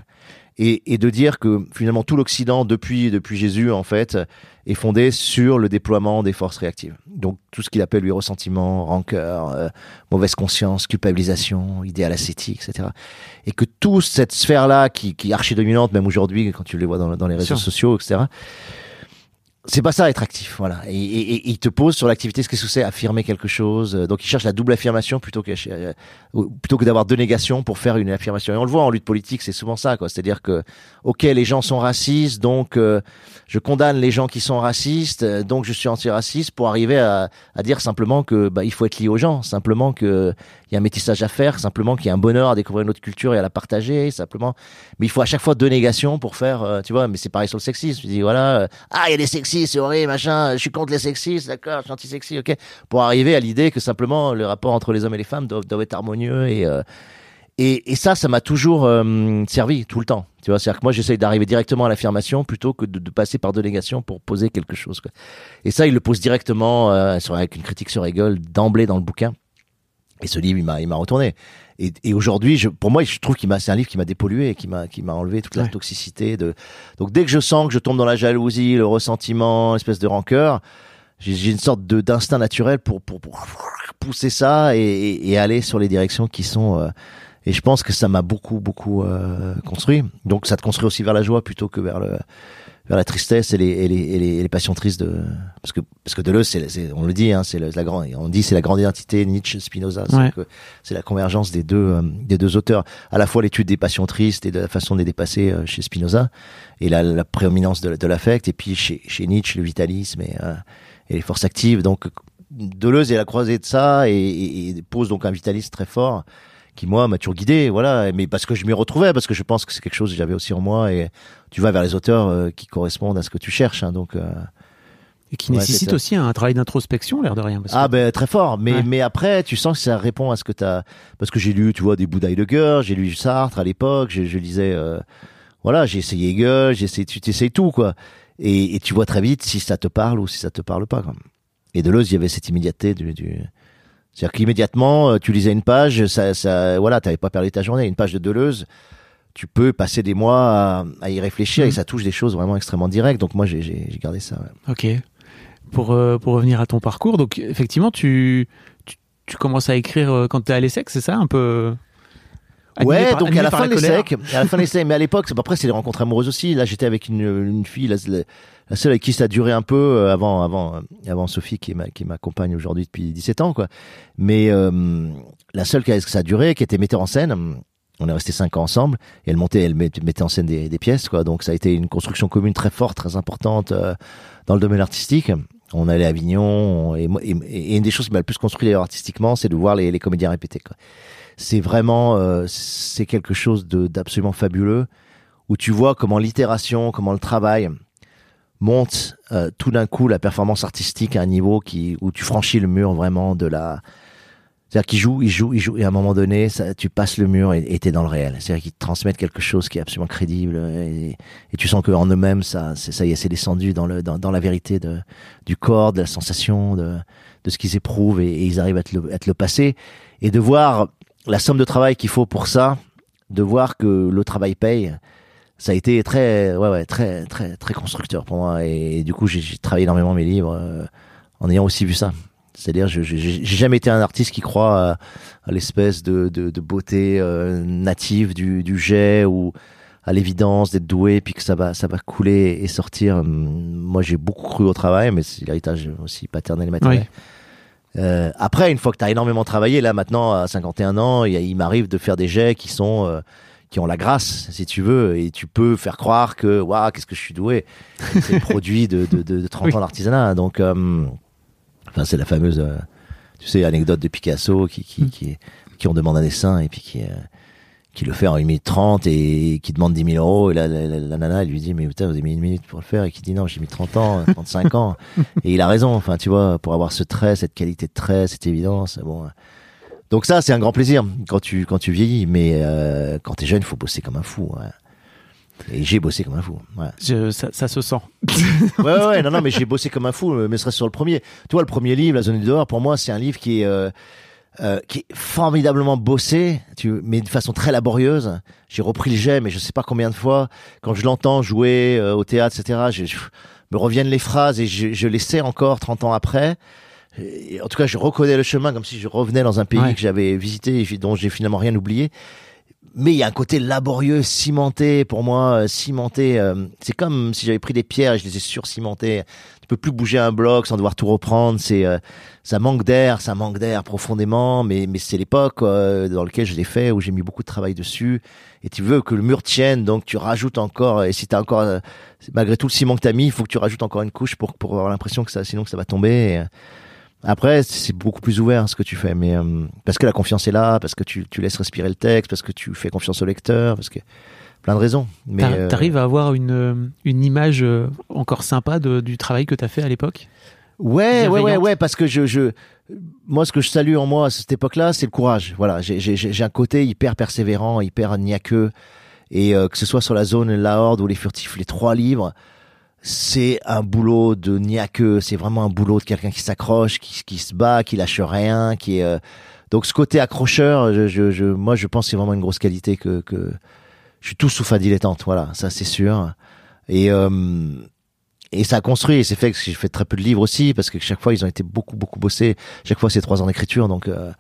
et, et de dire que finalement tout l'Occident depuis depuis Jésus en fait est fondé sur le déploiement des forces réactives. Donc tout ce qu'il appelle lui ressentiment, rancœur, euh, mauvaise conscience, culpabilisation, idéal ascétique, etc. Et que toute cette sphère-là qui, qui est archi dominante même aujourd'hui quand tu les vois dans, dans les réseaux sociaux, etc. c'est pas ça être actif, voilà. Et, et, et il te pose sur l'activité, ce que c'est affirmer quelque chose. Euh, Donc il cherche la double affirmation plutôt que euh, plutôt que d'avoir deux négations pour faire une affirmation. Et on le voit en lutte politique, c'est souvent ça, quoi. C'est-à-dire que ok, les gens sont racistes, donc euh, je condamne les gens qui sont racistes, euh, donc je suis antiraciste pour arriver à, à dire simplement que bah, il faut être lié aux gens, simplement que il y a un métissage à faire, simplement qu'il y a un bonheur à découvrir une autre culture et à la partager, simplement. Mais il faut à chaque fois deux négations pour faire, euh, tu vois. Mais c'est pareil sur le sexisme. Tu dis voilà, euh, ah il y a des sexistes, c'est horrible, machin. Je suis contre les sexistes, d'accord, je suis anti-sexy, ok. Pour arriver à l'idée que simplement le rapport entre les hommes et les femmes doivent, doivent être harmonieux et euh, et, et ça, ça m'a toujours euh, servi tout le temps. Tu vois, c'est-à-dire que moi, j'essaye d'arriver directement à l'affirmation plutôt que de, de passer par deux négations pour poser quelque chose. Quoi. Et ça, il le pose directement euh, sur, avec une critique sur Hegel d'emblée dans le bouquin. Et ce livre, il m'a, il m'a retourné. Et, et aujourd'hui, je, pour moi, je trouve qu'il m'a, c'est un livre qui m'a dépollué, qui m'a, qui m'a enlevé toute la Ouais. toxicité. De, donc dès que je sens que je tombe dans la jalousie, le ressentiment, espèce de rancœur, j'ai, j'ai une sorte de, d'instinct naturel pour, pour, pour pousser ça et, et, et aller sur les directions qui sont. euh, et je pense que ça m'a beaucoup, beaucoup euh, construit. Donc ça te construit aussi vers la joie plutôt que vers le vers la tristesse et les, et les, et les, et les passions tristes de parce que parce que Deleuze c'est, c'est on le dit hein, c'est la grande on dit c'est la grande identité Nietzsche Spinoza c'est Ouais. que c'est la convergence des deux euh, des deux auteurs à la fois l'étude des passions tristes et de la façon de les dépasser euh, chez Spinoza et la, la prédominance de, de l'affect et puis chez chez Nietzsche le vitalisme et euh, et les forces actives donc Deleuze est à la croisée de ça et, et, et pose donc un vitalisme très fort qui moi m'a toujours guidé voilà mais parce que je m'y retrouvais parce que je pense que c'est quelque chose que j'avais aussi en moi et tu vas vers les auteurs euh, qui correspondent à ce que tu cherches hein, donc euh, Et qui Ouais, nécessite aussi un travail d'introspection, l'air de rien. parce que- ah ben très fort mais Ouais. mais après tu sens que ça répond à ce que t'as parce que j'ai lu tu vois des bouts d'Heidegger j'ai lu Sartre à l'époque je, je lisais euh, voilà j'ai essayé Hegel j'ai essayé tu t'essayes tout quoi et, et tu vois très vite si ça te parle ou si ça te parle pas quoi. et Deleuze il y avait cette immédiateté du, du... c'est-à-dire qu'immédiatement euh, tu lisais une page ça ça voilà t'avais pas perdu ta journée une page de Deleuze tu peux passer des mois à, à y réfléchir Mhm. et ça touche des choses vraiment extrêmement directes donc moi j'ai gardé ça ouais. Ok. Pour, euh, pour revenir à ton parcours, donc effectivement, tu, tu, tu commences à écrire euh, quand tu es à l'ESSEC, c'est ça un peu Animé ouais, par- donc à la fin de l'essai, à la fin de l'essai, mais à l'époque, c'est- après c'est des rencontres amoureuses aussi. Là, j'étais avec une, une fille, la- seule avec qui ça a duré un peu euh, avant, avant, euh, avant Sophie qui qui m'accompagne aujourd'hui depuis 17 ans, quoi. Mais euh, la seule qui a, que ça a duré, qui était metteur en scène. On est resté cinq ans ensemble et elle montait, elle met- mettait en scène des, des pièces, quoi. Donc ça a été une construction commune très forte, très importante euh, dans le domaine artistique. On allait à Avignon et, et, et une des choses qui m'a le plus construit d'ailleurs artistiquement, c'est de voir les, les comédiens répéter. Quoi c'est vraiment euh, c'est quelque chose d'absolument fabuleux où tu vois comment l'itération, comment le travail monte euh, tout d'un coup la performance artistique à un niveau qui où tu franchis le mur vraiment de la c'est-à-dire qu'ils jouent, ils jouent, ils jouent, et à un moment donné, ça, tu passes le mur et t'es dans le réel. C'est-à-dire qu'ils te transmettent quelque chose qui est absolument crédible, et, et tu sens qu'en eux-mêmes, ça, c'est, ça y est, c'est descendu dans le, dans, dans la vérité de, du corps, de la sensation, de, de ce qu'ils éprouvent, et, et ils arrivent à te, le, à te le passer, et de voir la somme de travail qu'il faut pour ça, de voir que le travail paye, ça a été très, ouais, ouais, très, très, très constructeur pour moi, et, du coup, j'ai, travaillé énormément mes livres euh, en ayant aussi vu ça. C'est-à-dire, j'ai jamais été un artiste qui croit à, à l'espèce de, de, de beauté euh, native du, du jet ou à l'évidence d'être doué puis que ça va ça va couler et sortir. Hum, Moi, j'ai beaucoup cru au travail, mais c'est l'héritage aussi paternel et maternel. Euh, après, une fois que tu as énormément travaillé, là maintenant à 51 ans, il, m'arrive de faire des jets qui sont euh, qui ont la grâce, si tu veux, et tu peux faire croire que waouh, qu'est-ce que je suis doué. C'est le produit de, de, de, de 30 Oui. ans d'artisanat. Donc, euh, enfin, c'est la fameuse, euh, tu sais, anecdote de Picasso qui qui, Mm. qui, qui on demande un dessin et puis qui euh, qui le fait en 1 minute 30 et qui demande 10 000 euros. Et la, la, la, la nana, elle lui dit, mais putain, vous avez mis une minute pour le faire. Et qui dit, non, j'ai mis 30 ans, 35 ans. Et il a raison. Enfin, tu vois, pour avoir ce trait, cette qualité de trait, cette évidence. Bon. Donc ça, c'est un grand plaisir quand tu, quand tu vieillis. Mais euh, quand t'es jeune, il faut bosser comme un fou. ouais. Et j'ai bossé comme un fou. Ouais. Je- ça, ça se sent. Ouais, ouais, ouais, non, non, mais j'ai bossé comme un fou, euh, mais ce serait sur le premier. Tu vois, le premier livre, La zone du dehors, pour moi, c'est un livre qui est, euh, euh, qui est formidablement bossé, tu, mais de façon très laborieuse. J'ai repris le jet, mais je sais pas combien de fois. Quand je l'entends jouer euh, au théâtre, etc., je, je- me reviennent les phrases et je, je les sais encore 30 ans après. Et en tout cas, je reconnais le chemin comme si je revenais dans un pays Ouais. que j'avais visité et dont j'ai finalement rien oublié. mais il y a un côté laborieux, cimenté pour moi, euh, cimenté. euh, c'est comme si j'avais pris des pierres et je les ai surcimentées. Tu peux plus bouger un bloc sans devoir tout reprendre. C'est euh, ça manque d'air, ça manque d'air profondément, mais mais c'est l'époque euh, dans laquelle je l'ai fait où j'ai mis beaucoup de travail dessus. Et tu veux que le mur tienne, donc tu rajoutes encore. Et si t'as encore euh, malgré tout le ciment que t'as mis, il faut que tu rajoutes encore une couche pour pour avoir l'impression que ça, sinon que ça va tomber. Et, après, c'est beaucoup plus ouvert ce que tu fais, mais euh, parce que la confiance est là, parce que tu, tu laisses respirer le texte, parce que tu fais confiance au lecteur, parce que plein de raisons. Mais euh, T'arrives à avoir une, euh, une image euh, encore sympa de- du travail que t'as fait à l'époque? Ouais, ouais, ouais, ouais, parce que je, je, moi, ce que je salue en moi à cette époque-là, c'est le courage. Voilà, j'ai- j'ai j'ai un côté hyper persévérant, hyper niaqueux, et euh, que ce soit sur la zone, la horde ou les furtifs, les trois livres. C'est un boulot de niaqueux, c'est vraiment un boulot de quelqu'un qui s'accroche, qui, qui se bat, qui lâche rien, qui est, euh, donc ce côté accrocheur, je, je, je- moi je pense que c'est vraiment une grosse qualité que, que je suis tout sauf un dilettante, voilà, ça c'est sûr. Et euh, et ça a construit, et c'est fait que j'ai fait très peu de livres aussi, parce que chaque fois ils ont été beaucoup beaucoup bossés. Chaque fois c'est trois ans d'écriture, donc euh,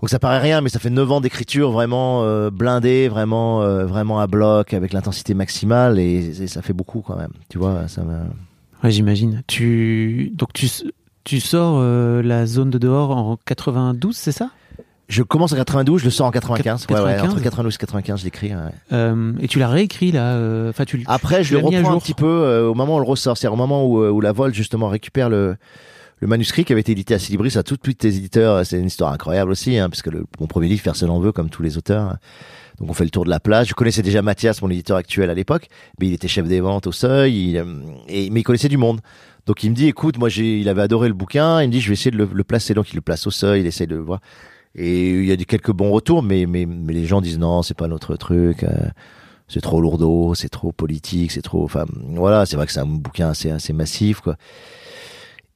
donc ça paraît rien, mais ça fait neuf ans d'écriture vraiment euh, blindé, vraiment euh, vraiment à bloc, avec l'intensité maximale, et, et ça fait beaucoup quand même. Tu vois, ça me... Ouais, j'imagine. Tu donc tu tu sors euh, la zone de dehors en 92, c'est ça? Je commence en 92, je le sors en 95. Ouais, ouais, 95. entre 92 et 95, je l'écris. ouais. Et tu l'as réécrit là Enfin, tu. Après, tu je le reprends un petit peu au moment où on le ressort. C'est-à-dire au moment où, où la Vol, justement, récupère le, le manuscrit qui avait été édité à Silibris. À tout, tous tes éditeurs, c'est une histoire incroyable aussi, hein, puisque le, mon premier livre, Personne en veut, comme tous les auteurs. Donc on fait le tour de la plage. Je connaissais déjà Mathias, mon éditeur actuel à l'époque, mais il était chef des ventes au seuil, il, euh, et, mais il connaissait du monde. Donc il me dit, écoute, moi j'ai, il avait adoré le bouquin, il me dit, je vais essayer de le, le placer. Donc il le place au seuil, il essaie de voir. Et il y a quelques bons retours, mais, mais, mais les gens disent non, c'est pas notre truc. euh, c'est trop lourdeau, c'est trop politique, c'est trop. Enfin, voilà, c'est vrai que c'est un bouquin assez, assez massif, quoi.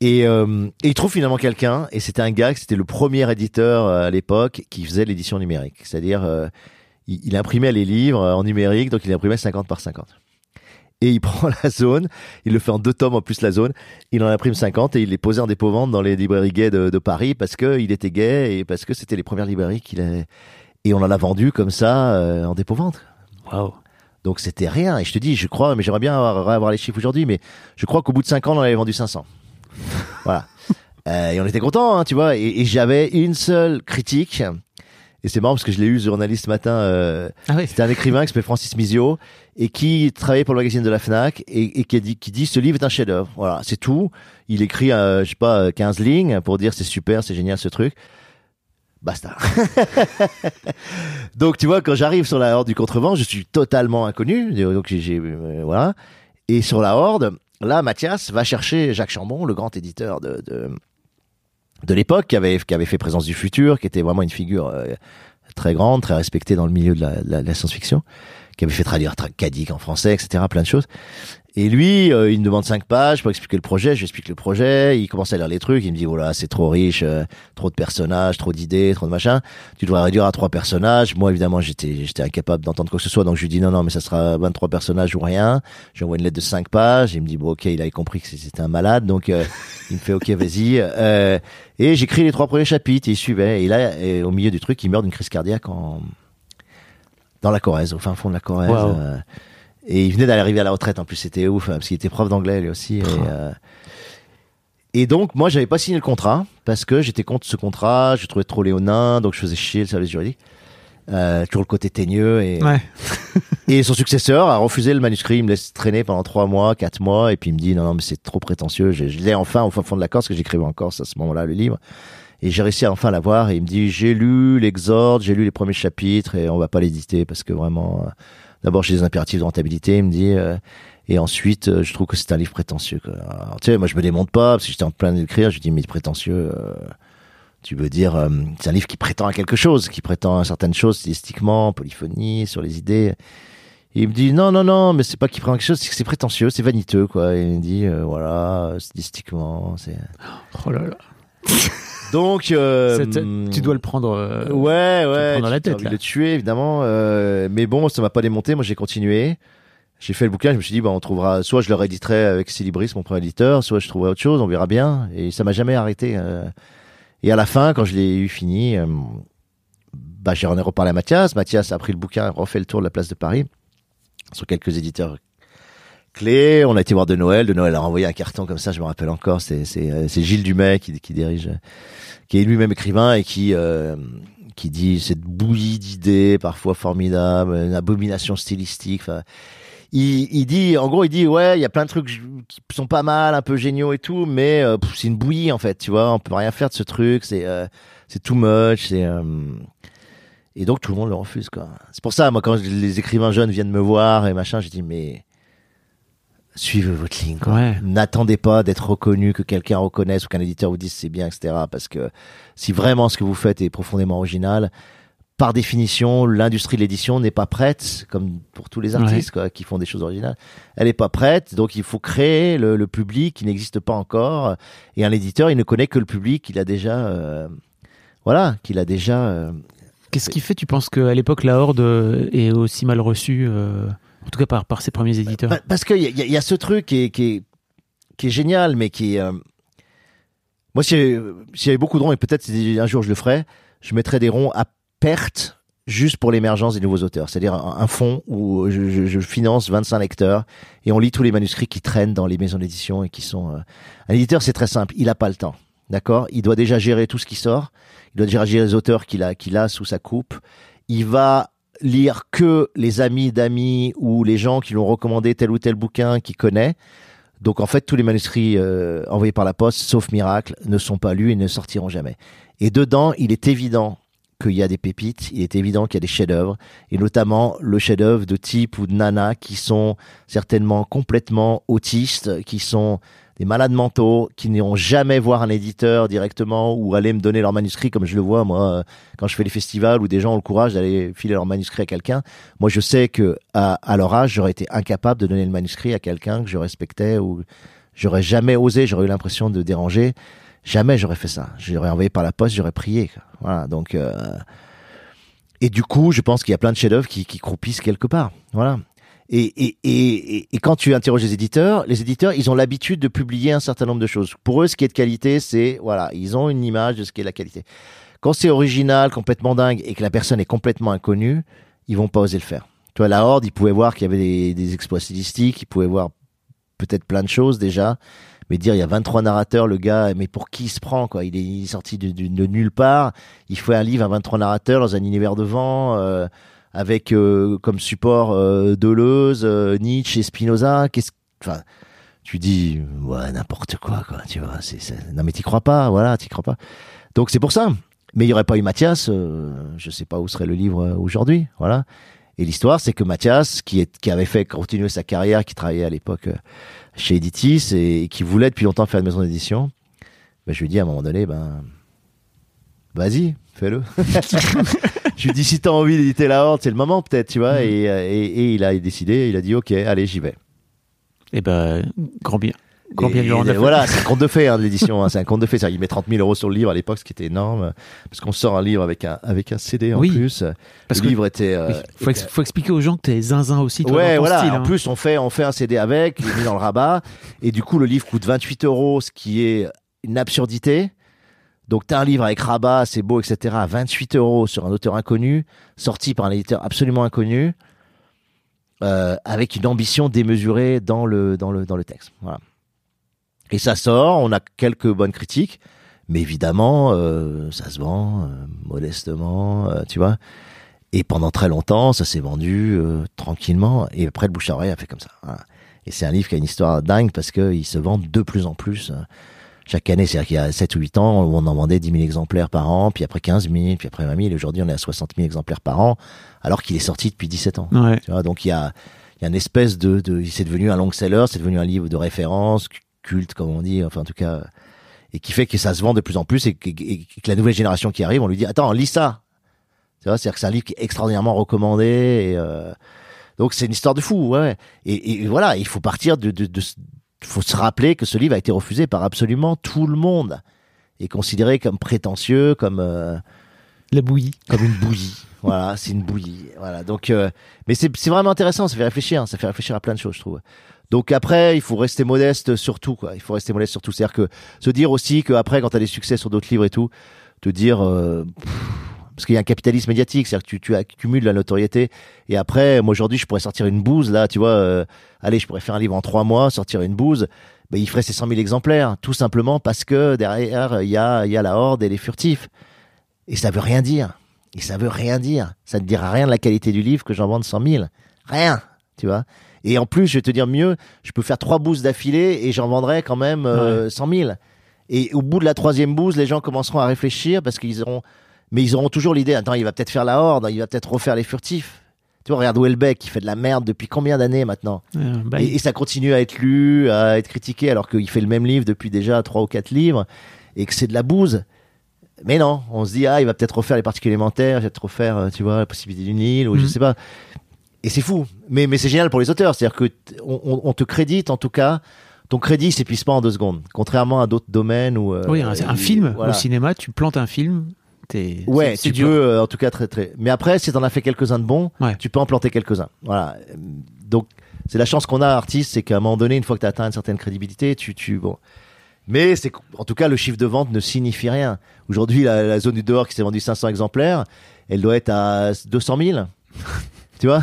Et, euh, et il trouve finalement quelqu'un, et c'était un gars, c'était le premier éditeur euh, à l'époque qui faisait l'édition numérique. C'est-à-dire, euh, il, il imprimait les livres euh, en numérique, donc il imprimait 50 par 50. Et il prend la zone, il le fait en deux tomes en plus la zone, il en imprime 50 et il les posait en dépôt-vente dans les librairies gays de, de Paris parce que il était gay et parce que c'était les premières librairies qu'il a... Et on en a vendu comme ça euh, en dépôt-vente. Waouh. Donc c'était rien. Et je te dis, je crois, mais j'aimerais bien avoir, avoir les chiffres aujourd'hui, mais je crois qu'au bout de 5 ans, on en avait vendu 500. voilà. Euh, et on était contents, hein, tu vois. Et, et j'avais une seule critique. Et c'est marrant parce que je l'ai eu journaliste ce matin. euh, Ah ouais. c'était un écrivain qui s'appelait Francis Mizio et qui travaillait pour le magazine de la Fnac et, et qui, a dit, qui dit ce livre est un chef-d'œuvre. Voilà, c'est tout. Il écrit, euh, je sais pas, 15 lignes pour dire c'est super, c'est génial ce truc. Basta. donc tu vois, quand j'arrive sur la horde du contrevent, je suis totalement inconnu. Donc j'ai, j'ai- euh, voilà. Et sur la horde, là, Mathias va chercher Jacques Chambon, le grand éditeur de, de, l'époque, qui avait, qui avait fait Présence du futur, qui était vraiment une figure euh, très grande, très respectée dans le milieu de la, science-fiction, qui avait fait traduire Tra- Cadic en français, etc., plein de choses. Et lui, euh, il me demande cinq pages pour expliquer le projet. Je lui explique le projet. Il commence à lire les trucs. Il me dit, voilà, c'est trop riche, euh, trop de personnages, trop d'idées, trop de machin. Tu devrais réduire à trois personnages. Moi, évidemment, j'étais, j'étais incapable d'entendre quoi que ce soit. Donc, je lui dis, non, non, mais ça sera 23 personnages ou rien. J'envoie une lettre de cinq pages. Il me dit, bon, ok, il avait compris que c'était un malade. Donc, euh, il me fait, ok, vas-y. Euh, et j'écris les trois premiers chapitres. Et il suivait. Et là, et au milieu du truc, il meurt d'une crise cardiaque en, dans la Corrèze, au fin fond de la Corrèze. Wow. Et il venait d'arriver à la retraite en plus, c'était ouf, hein, parce qu'il était prof d'anglais lui aussi. Et, euh, et donc, moi, j'avais pas signé le contrat, parce que j'étais contre ce contrat, je trouvais trop léonin, donc je faisais chier le service juridique. Euh, toujours le côté teigneux. Et, Ouais. et son successeur a refusé le manuscrit, il me laisse traîner pendant trois mois, quatre mois, et puis il me dit, non, non, mais c'est trop prétentieux, je, je l'ai enfin au fond de la Corse, parce que j'écrivais en Corse à ce moment-là, le livre. Et j'ai réussi à enfin l'avoir, et il me dit, j'ai lu l'exorde, j'ai lu les premiers chapitres, et on va pas l'éditer, parce que vraiment, euh, d'abord j'ai des impératifs de rentabilité, il me dit, euh, et ensuite, euh, je trouve que c'est un livre prétentieux. quoi. Alors, tu sais, moi je me démonte pas, parce que j'étais en plein d'écrire, je lui dis, mais prétentieux, euh, tu veux dire, euh, c'est un livre qui prétend à quelque chose, qui prétend à certaines choses stylistiquement, polyphonie, sur les idées. Et il me dit, non, non, non, mais c'est pas qu'il prétend à quelque chose, c'est que c'est prétentieux, c'est vaniteux, quoi. Et il me dit, euh, voilà, stylistiquement, c'est... Oh là là. Donc, euh, Tu dois le prendre. euh, Ouais, ouais. prends dans la tu- tête, envie de le tuer, évidemment. euh, mais bon, ça m'a pas démonté. Moi, j'ai continué. J'ai fait le bouquin. Je me suis dit, bah, on trouvera. Soit je le rééditerai avec Silibris, mon premier éditeur, soit je trouverai autre chose. On verra bien. Et ça m'a jamais arrêté. euh. Et à la fin, quand je l'ai eu fini, euh, bah, j'en ai reparlé à Mathias. Mathias a pris le bouquin, a refait le tour de la place de Paris sur quelques éditeurs clés. On a été voir de Noël. De Noël a envoyé un carton comme ça, je me rappelle encore. C'est c'est euh, c'est Gilles Dumais qui, qui dirige, qui est lui-même écrivain et qui euh, qui dit cette bouillie d'idées parfois formidable, une abomination stylistique. Il, il dit, en gros, il dit ouais, il y a plein de trucs qui sont pas mal, un peu géniaux et tout, mais euh, c'est une bouillie en fait, tu vois. On peut rien faire de ce truc. C'est euh, c'est too much. C'est euh, et donc tout le monde le refuse quoi. C'est pour ça, moi, quand les écrivains jeunes viennent me voir et machin, je dis mais suivez votre ligne. quoi. Ouais. N'attendez pas d'être reconnu, que quelqu'un reconnaisse ou qu'un éditeur vous dise c'est bien, etc. Parce que si vraiment ce que vous faites est profondément original, par définition, l'industrie de l'édition n'est pas prête, comme pour tous les artistes quoi, qui font des choses originales. Elle n'est pas prête, donc il faut créer le, le public qui n'existe pas encore. Et un éditeur, il ne connaît que le public qu'il a déjà, euh, voilà, qu'il a déjà. euh, Qu'est-ce qui fait, tu penses, qu'à l'époque, la Horde euh, est aussi mal reçue, euh, en tout cas par, par ses premiers éditeurs Pa- Parce qu'il y, y a- ce truc qui est, qui est, génial, mais qui euh, Moi, y avait beaucoup de ronds, et peut-être un jour je le ferai, je mettrais des ronds à perte juste pour l'émergence des nouveaux auteurs. C'est-à-dire un, fonds où je finance 25 lecteurs et on lit tous les manuscrits qui traînent dans les maisons d'édition et qui sont... euh, Un éditeur, c'est très simple, il n'a pas le temps. D'accord? Il doit déjà gérer tout ce qui sort. Il doit déjà gérer les auteurs qu'il a, qu'il a sous sa coupe. Il va lire que les amis d'amis ou les gens qui l'ont recommandé tel ou tel bouquin qu'il connaît. Donc en fait, tous les manuscrits euh, envoyés par la poste, sauf miracle, ne sont pas lus et ne sortiront jamais. Et dedans, il est évident qu'il y a des pépites, il est évident qu'il y a des chefs-d'œuvre, et notamment le chef-d'œuvre de type ou de nana qui sont certainement complètement autistes, qui sont des malades mentaux, qui n'iront jamais voir un éditeur directement ou aller me donner leur manuscrit comme je le vois moi euh, quand je fais les festivals où des gens ont le courage d'aller filer leur manuscrit à quelqu'un. Moi, je sais que à, à leur âge, j'aurais été incapable de donner le manuscrit à quelqu'un que je respectais ou j'aurais jamais osé, j'aurais eu l'impression de déranger. Jamais j'aurais fait ça. J'aurais envoyé par la poste, j'aurais prié. Voilà, donc euh, et du coup, je pense qu'il y a plein de chefs-d'œuvre qui, qui croupissent quelque part. Voilà. Et, et, et, et- quand tu interroges les éditeurs, les éditeurs, ils ont l'habitude de publier un certain nombre de choses. Pour eux, ce qui est de qualité, c'est voilà, ils ont une image de ce qui est la qualité. Quand c'est original, complètement dingue, et que la personne est complètement inconnue, ils vont pas oser le faire. Tu vois, la Horde, ils pouvaient voir qu'il y avait des, exploits stylistiques, ils pouvaient voir peut-être plein de choses déjà, mais dire il y a 23 narrateurs, le gars, mais pour qui il se prend quoi? Il est, sorti de nulle part. Il fait un livre à 23 narrateurs dans un univers de vent. euh, avec euh, comme support euh, Deleuze, euh, Nietzsche et Spinoza. Qu'est-ce, enfin, tu dis ouais n'importe quoi quoi, tu vois. Non mais t'y crois pas, voilà, t'y crois pas. Donc c'est pour ça. Mais il y aurait pas eu Mathias, euh, je sais pas où serait le livre euh, aujourd'hui, voilà. Et l'histoire, c'est que Mathias, qui, est, qui avait fait continuer sa carrière, qui travaillait à l'époque chez Editis et, qui voulait depuis longtemps faire une maison d'édition, ben, je lui dit à un moment donné, ben, vas-y, fais-le. je lui dit, si t'as envie d'éditer La Horde, c'est le moment peut-être, tu vois. Et, euh, et, et il a décidé, il a dit, ok, allez, j'y vais. Eh ben, grand bien. Grand bien Et- lui et voilà, c'est un conte de fait hein, de l'édition. hein, c'est un conte de fait. Il met 30 000 euros sur le livre à l'époque, ce qui était énorme, parce qu'on sort un livre avec un avec un CD en Oui, plus. parce le que- livre était. euh, Oui, faut, ex- faut expliquer aux gens que t'es zinzin aussi, toi, ouais, dans ton voilà. style, en hein. plus, on fait on fait un CD avec, il est mis dans le rabat, et du coup, le livre coûte 28 euros, ce qui est une absurdité. Donc, t'as un livre avec rabat, c'est beau, etc. à 28 euros sur un auteur inconnu, sorti par un éditeur absolument inconnu, euh, avec une ambition démesurée dans le dans le dans le texte. Voilà. Et ça sort, on a quelques bonnes critiques, mais évidemment, euh, ça se vend euh, modestement, tu vois. Et pendant très longtemps, ça s'est vendu tranquillement. Et après, le bouche à oreille a fait comme ça. Et c'est un livre qui a une histoire dingue parce qu'il se vend de plus en plus. Chaque année, c'est-à-dire qu'il y a 7 ou 8 ans où on en vendait 10 000 exemplaires par an, puis après 15 000, puis après 20 000. Aujourd'hui, on est à 60 000 exemplaires par an, alors qu'il est sorti depuis 17 ans. Ouais. Tu vois, donc il y a, il y a une espèce de, de c'est devenu un long seller, c'est devenu un livre de référence, cu- culte comme on dit, enfin en tout cas, et qui fait que ça se vend de plus en plus et que, et que la nouvelle génération qui arrive, on lui dit attends, lis ça. Tu vois, c'est-à-dire que c'est un livre qui est extraordinairement recommandé et euh, donc c'est une histoire de fou, ouais. Et, et voilà, il faut partir de, de, de, faut se rappeler que ce livre a été refusé par absolument tout le monde et considéré comme prétentieux, comme euh, La bouillie. comme une bouillie. voilà, c'est une bouillie. Voilà. Donc, euh, mais c'est vraiment intéressant. Ça fait réfléchir. hein. Ça fait réfléchir à plein de choses, je trouve. Donc après, il faut rester modeste sur tout, quoi. Il faut rester modeste sur tout. C'est-à-dire que se dire aussi que après, quand t'as des succès sur d'autres livres et tout, te dire, euh, pff, parce qu'il y a un capitalisme médiatique, c'est-à-dire que tu, tu accumules la notoriété. Et après, moi aujourd'hui, je pourrais sortir une bouse, là, tu vois, euh, allez, je pourrais faire un livre en trois mois, sortir une bouse, ben, il ferait ses 100 000 exemplaires, tout simplement parce que derrière, il y a, il y a la horde et les furtifs. Et ça veut rien dire. Et ça veut rien dire. Ça ne dira rien de la qualité du livre que j'en vende 100 000. Rien, tu vois. Et en plus, je vais te dire mieux, je peux faire trois bouses d'affilée et j'en vendrai quand même euh, 100 000. Et au bout de la troisième bouse, les gens commenceront à réfléchir parce qu'ils auront mais ils auront toujours l'idée, attends, il va peut-être faire la horde, il va peut-être refaire les furtifs. Tu vois, regarde Welbeck, qui fait de la merde depuis combien d'années maintenant? Bah, et, ça continue à être lu, à être critiqué, alors qu'il fait le même livre depuis déjà trois ou quatre livres, et que c'est de la bouse. Mais non, on se dit, ah, il va peut-être refaire les particules élémentaires, il va peut-être refaire, euh, tu vois, la possibilité d'une île, ou je Mhm. sais pas. Et c'est fou. Mais, mais c'est génial pour les auteurs. C'est-à-dire que on, te crédite, en tout cas, ton crédit s'épuise pas en deux secondes. Contrairement à d'autres domaines où. euh, oui, un, un film voilà. au cinéma, tu plantes un film, t'es. Ouais, tu peux, euh, en tout cas, très, très. Mais après, si t'en as fait quelques-uns de bons, Ouais. tu peux en planter quelques-uns. Voilà. Donc, c'est la chance qu'on a, artiste, c'est qu'à un moment donné, une fois que tu as atteint une certaine crédibilité, tu, tu, bon. Mais c'est, en tout cas, le chiffre de vente ne signifie rien. Aujourd'hui, la, la zone du dehors qui s'est vendue 500 exemplaires, elle doit être à 200 000. tu vois?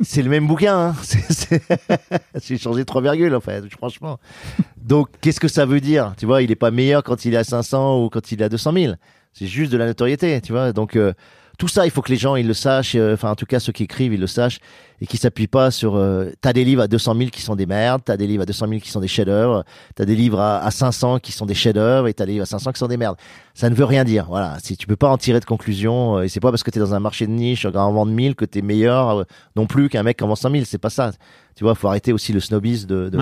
C'est le même bouquin, hein. J'ai changé trois virgules, en fait, franchement. Donc, qu'est-ce que ça veut dire? Tu vois, il est pas meilleur quand il est à 500 ou quand il est à 200 000. C'est juste de la notoriété, tu vois. Donc, euh, tout ça, il faut que les gens ils le sachent. euh, Enfin, en tout cas, ceux qui écrivent, ils le sachent et qui s'appuient pas sur. Euh, t'as des livres à 200 000 qui sont des merdes, t'as des livres à 200 000 qui sont des chefs-d'œuvre, t'as des livres à, à 500 qui sont des chefs-d'œuvre et t'as des livres à 500 qui sont des merdes. Ça ne veut rien dire. Voilà. Si tu peux pas en tirer de conclusion, euh, et c'est pas parce que t'es dans un marché de niche, en vend 1000 que t'es meilleur non plus qu'un mec qui en vend 100 000. C'est pas ça. Tu vois, faut arrêter aussi le snobisme de. de-.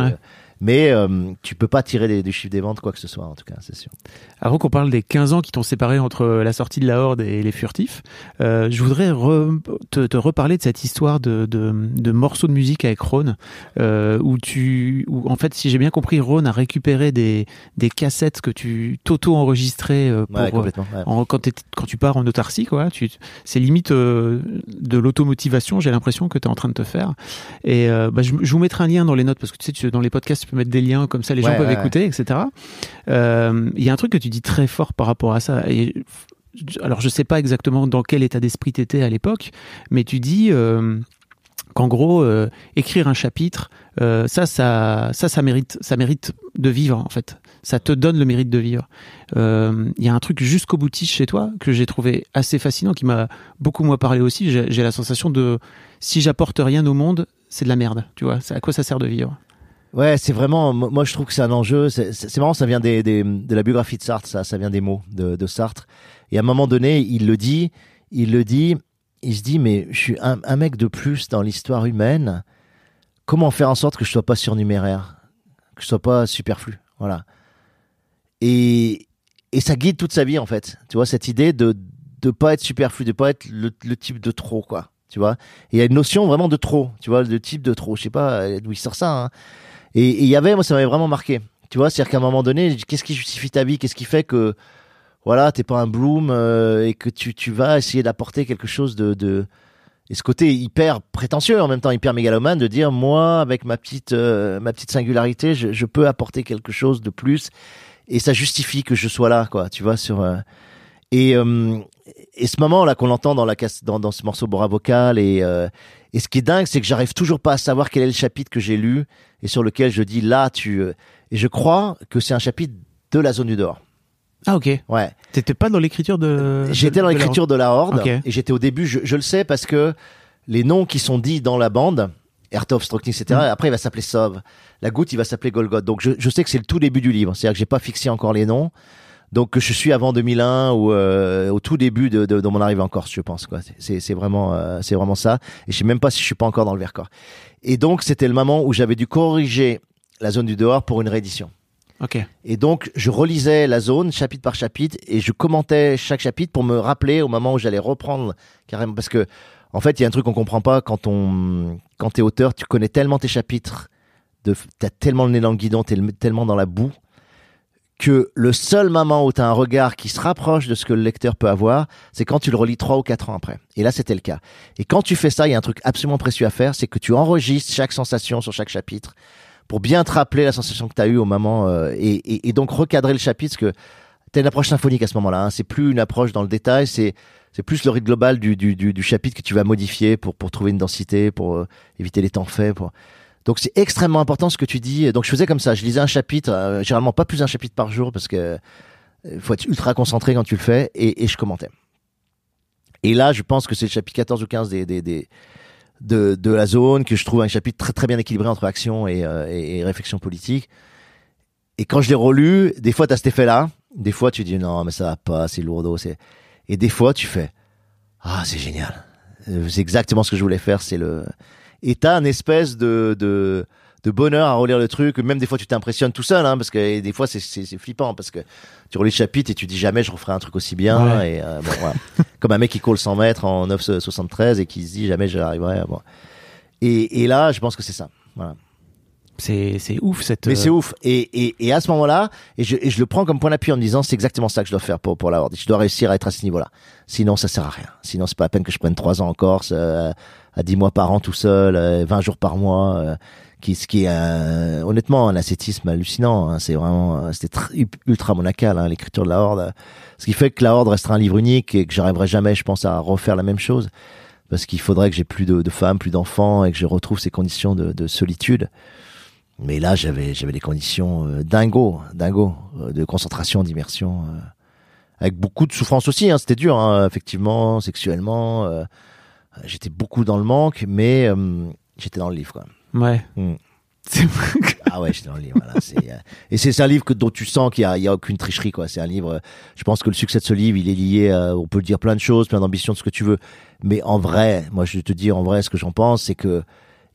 Mais euh, tu peux pas tirer des, des chiffres des ventes quoi que ce soit en tout cas, c'est sûr. Avant qu'on parle des 15 ans qui t'ont séparé entre la sortie de la Horde et les furtifs, euh, je voudrais re- te, te reparler de cette histoire de, de, de morceaux de musique avec Ron, euh, où tu, où, en fait, si j'ai bien compris, Ron a récupéré des, des cassettes que tu t'auto-enregistrais euh, pour, Ouais, complètement. ouais. en- quand, tu pars en autarcie, quoi, tu, c'est limite de l'automotivation, j'ai l'impression que tu es en train de te faire. Et bah, je, je vous mettrai un lien dans les notes parce que tu sais, tu- dans les podcasts, peux mettre des liens comme ça, les gens peuvent ouais, écouter, etc. Euh, Il y a un truc que tu dis très fort par rapport à ça. Et, alors, je sais pas exactement dans quel état d'esprit tu étais à l'époque, mais tu dis. euh, qu'en gros, euh, écrire un chapitre, ça, ça, ça, ça mérite, ça mérite de vivre en fait. Ça te donne le mérite de vivre. Il y a un truc jusqu'au boutiste chez toi que j'ai trouvé assez fascinant, qui m'a beaucoup moi parlé aussi. J'ai la sensation de si j'apporte rien au monde, c'est de la merde. Tu vois, à quoi ça sert de vivre? Ouais, c'est vraiment. mo- Moi, je trouve que c'est un enjeu. C'est marrant, ça vient de la biographie de Sartre. Ça, ça vient des mots de, Sartre. Et à un moment donné, il le dit. Il le dit. Il se dit, mais je suis un, mec de plus dans l'histoire humaine. Comment faire en sorte que je sois pas surnuméraire, que je sois pas superflu. Voilà. Et ça guide toute sa vie en fait. Tu vois cette idée de de pas être superflu, de pas être le, type de trop quoi. Tu vois? Il y a une notion vraiment de trop. Tu vois le type de trop. Je sais pas euh, d'où il sort ça. Hein. Et il y avait, moi, ça m'avait vraiment marqué. Tu vois, c'est-à-dire qu'à un moment donné, qu'est-ce qui justifie ta vie? Qu'est-ce qui fait que, voilà, t'es pas un Bloom euh, et que tu, tu vas essayer d'apporter quelque chose de, de... Et ce côté hyper prétentieux, en même temps hyper mégalomane, de dire, moi, avec ma petite, euh, ma petite singularité, je, je peux apporter quelque chose de plus. Et ça justifie que je sois là, quoi, tu vois, sur... euh, Et, euh, et ce moment là qu'on entend dans la dans, dans ce morceau Bora vocal et euh, et ce qui est dingue c'est que j'arrive toujours pas à savoir quel est le chapitre que j'ai lu et sur lequel je dis là tu euh, et je crois que c'est un chapitre de la zone du dehors. Ah ok. Ouais. T'étais pas dans l'écriture de. J'étais dans l'écriture de la Horde Ok. et j'étais au début. Je, je le sais parce que les noms qui sont dits dans la bande, Ertov, Struckning, etc. Mm. Après, il va s'appeler Sov. La goutte, il va s'appeler Golgoth. Donc, je, je sais que c'est le tout début du livre. C'est-à-dire que j'ai pas fixé encore les noms. Donc, que je suis avant 2001 ou euh, au tout début de, de, de mon arrivée en Corse, je pense. Quoi. C'est, vraiment, euh, c'est vraiment ça. Et je sais même pas si je suis pas encore dans le Vercors. Et donc, c'était le moment où j'avais dû corriger la zone du dehors pour une réédition. Ok. Et donc, je relisais la zone chapitre par chapitre et je commentais chaque chapitre pour me rappeler au moment où j'allais reprendre carrément. Parce que, en fait, il y a un truc qu'on comprend pas quand on, quand t'es auteur, tu connais tellement tes chapitres, de, t'as tellement le nez dans le guidon, t'es le- tellement dans la boue, que le seul moment où t'as un regard qui se rapproche de ce que le lecteur peut avoir, c'est quand tu le relis trois ou quatre ans après. Et là, c'était le cas. Et quand tu fais ça, il y a un truc absolument précieux à faire, c'est que tu enregistres chaque sensation sur chaque chapitre pour bien te rappeler la sensation que tu as eue au moment euh, et, et, donc recadrer le chapitre parce que tu une approche symphonique à ce moment-là. Hein. C'est plus une approche dans le détail, c'est c'est plus le rythme global du, du, du, du chapitre que tu vas modifier pour pour trouver une densité, pour euh, éviter les temps faits. Pour... Donc c'est extrêmement important ce que tu dis. Donc je faisais comme ça, je lisais un chapitre, euh, généralement pas plus d'un chapitre par jour parce que euh, faut être ultra concentré quand tu le fais et, et je commentais. Et là, je pense que c'est le chapitre 14 ou 15 des, des, des de, de la zone que je trouve un chapitre très très bien équilibré entre action et, euh, et, réflexion politique. Et quand je l'ai relu, des fois tu as cet effet-là, des fois tu dis non mais ça va pas, c'est lourdeau, c'est et des fois tu fais ah c'est génial, Euh, c'est exactement ce que je voulais faire, c'est le et t'as un espèce de, de de bonheur à relire le truc, même des fois tu t'impressionnes tout seul, hein, parce que des fois c'est c'est c'est flippant parce que tu relis le chapitre et tu dis jamais je referai un truc aussi bien Ouais. et euh, bon, voilà. comme un mec qui colle 100 mètres en 9,73 et qui se dit jamais j'y arriverai. Bon. Et, et là, je pense que c'est ça. Voilà. C'est c'est ouf cette. Mais euh, c'est ouf. Et, et, et à ce moment-là, et je, et je le prends comme point d'appui en me disant c'est exactement ça que je dois faire pour, pour l'avoir. Je dois réussir à être à ce niveau-là. Sinon, ça sert à rien. Sinon, c'est pas la peine que je prenne trois ans en Corse, euh, à 10 mois par an tout seul, euh, 20 jours par mois. euh, qui, ce qui est euh, honnêtement un ascétisme hallucinant. hein. c'est vraiment, euh, c'était tr- ultra monacal hein, l'écriture de la Horde. Ce qui fait que la Horde restera un livre unique et que j'arriverai jamais, je pense, à refaire la même chose parce qu'il faudrait que j'ai plus de, de femmes, plus d'enfants et que je retrouve ces conditions de, de solitude. Mais là, j'avais j'avais des conditions euh, dingo, dingo, euh, de concentration, d'immersion, euh, avec beaucoup de souffrance aussi. Hein, C'était dur, hein, effectivement, sexuellement. euh, j'étais beaucoup dans le manque, mais euh, j'étais dans le livre. Quoi. Ouais. Mm. C'est- Ah ouais, j'étais dans le livre. Voilà, euh, et c'est un livre que, dont tu sens qu'il y a, il y a aucune tricherie. quoi. C'est un livre. Je pense que le succès de ce livre, il est lié. à- on peut dire plein de choses, plein d'ambitions, de ce que tu veux. Mais en vrai, moi, je vais te dire en vrai, ce que j'en pense, c'est que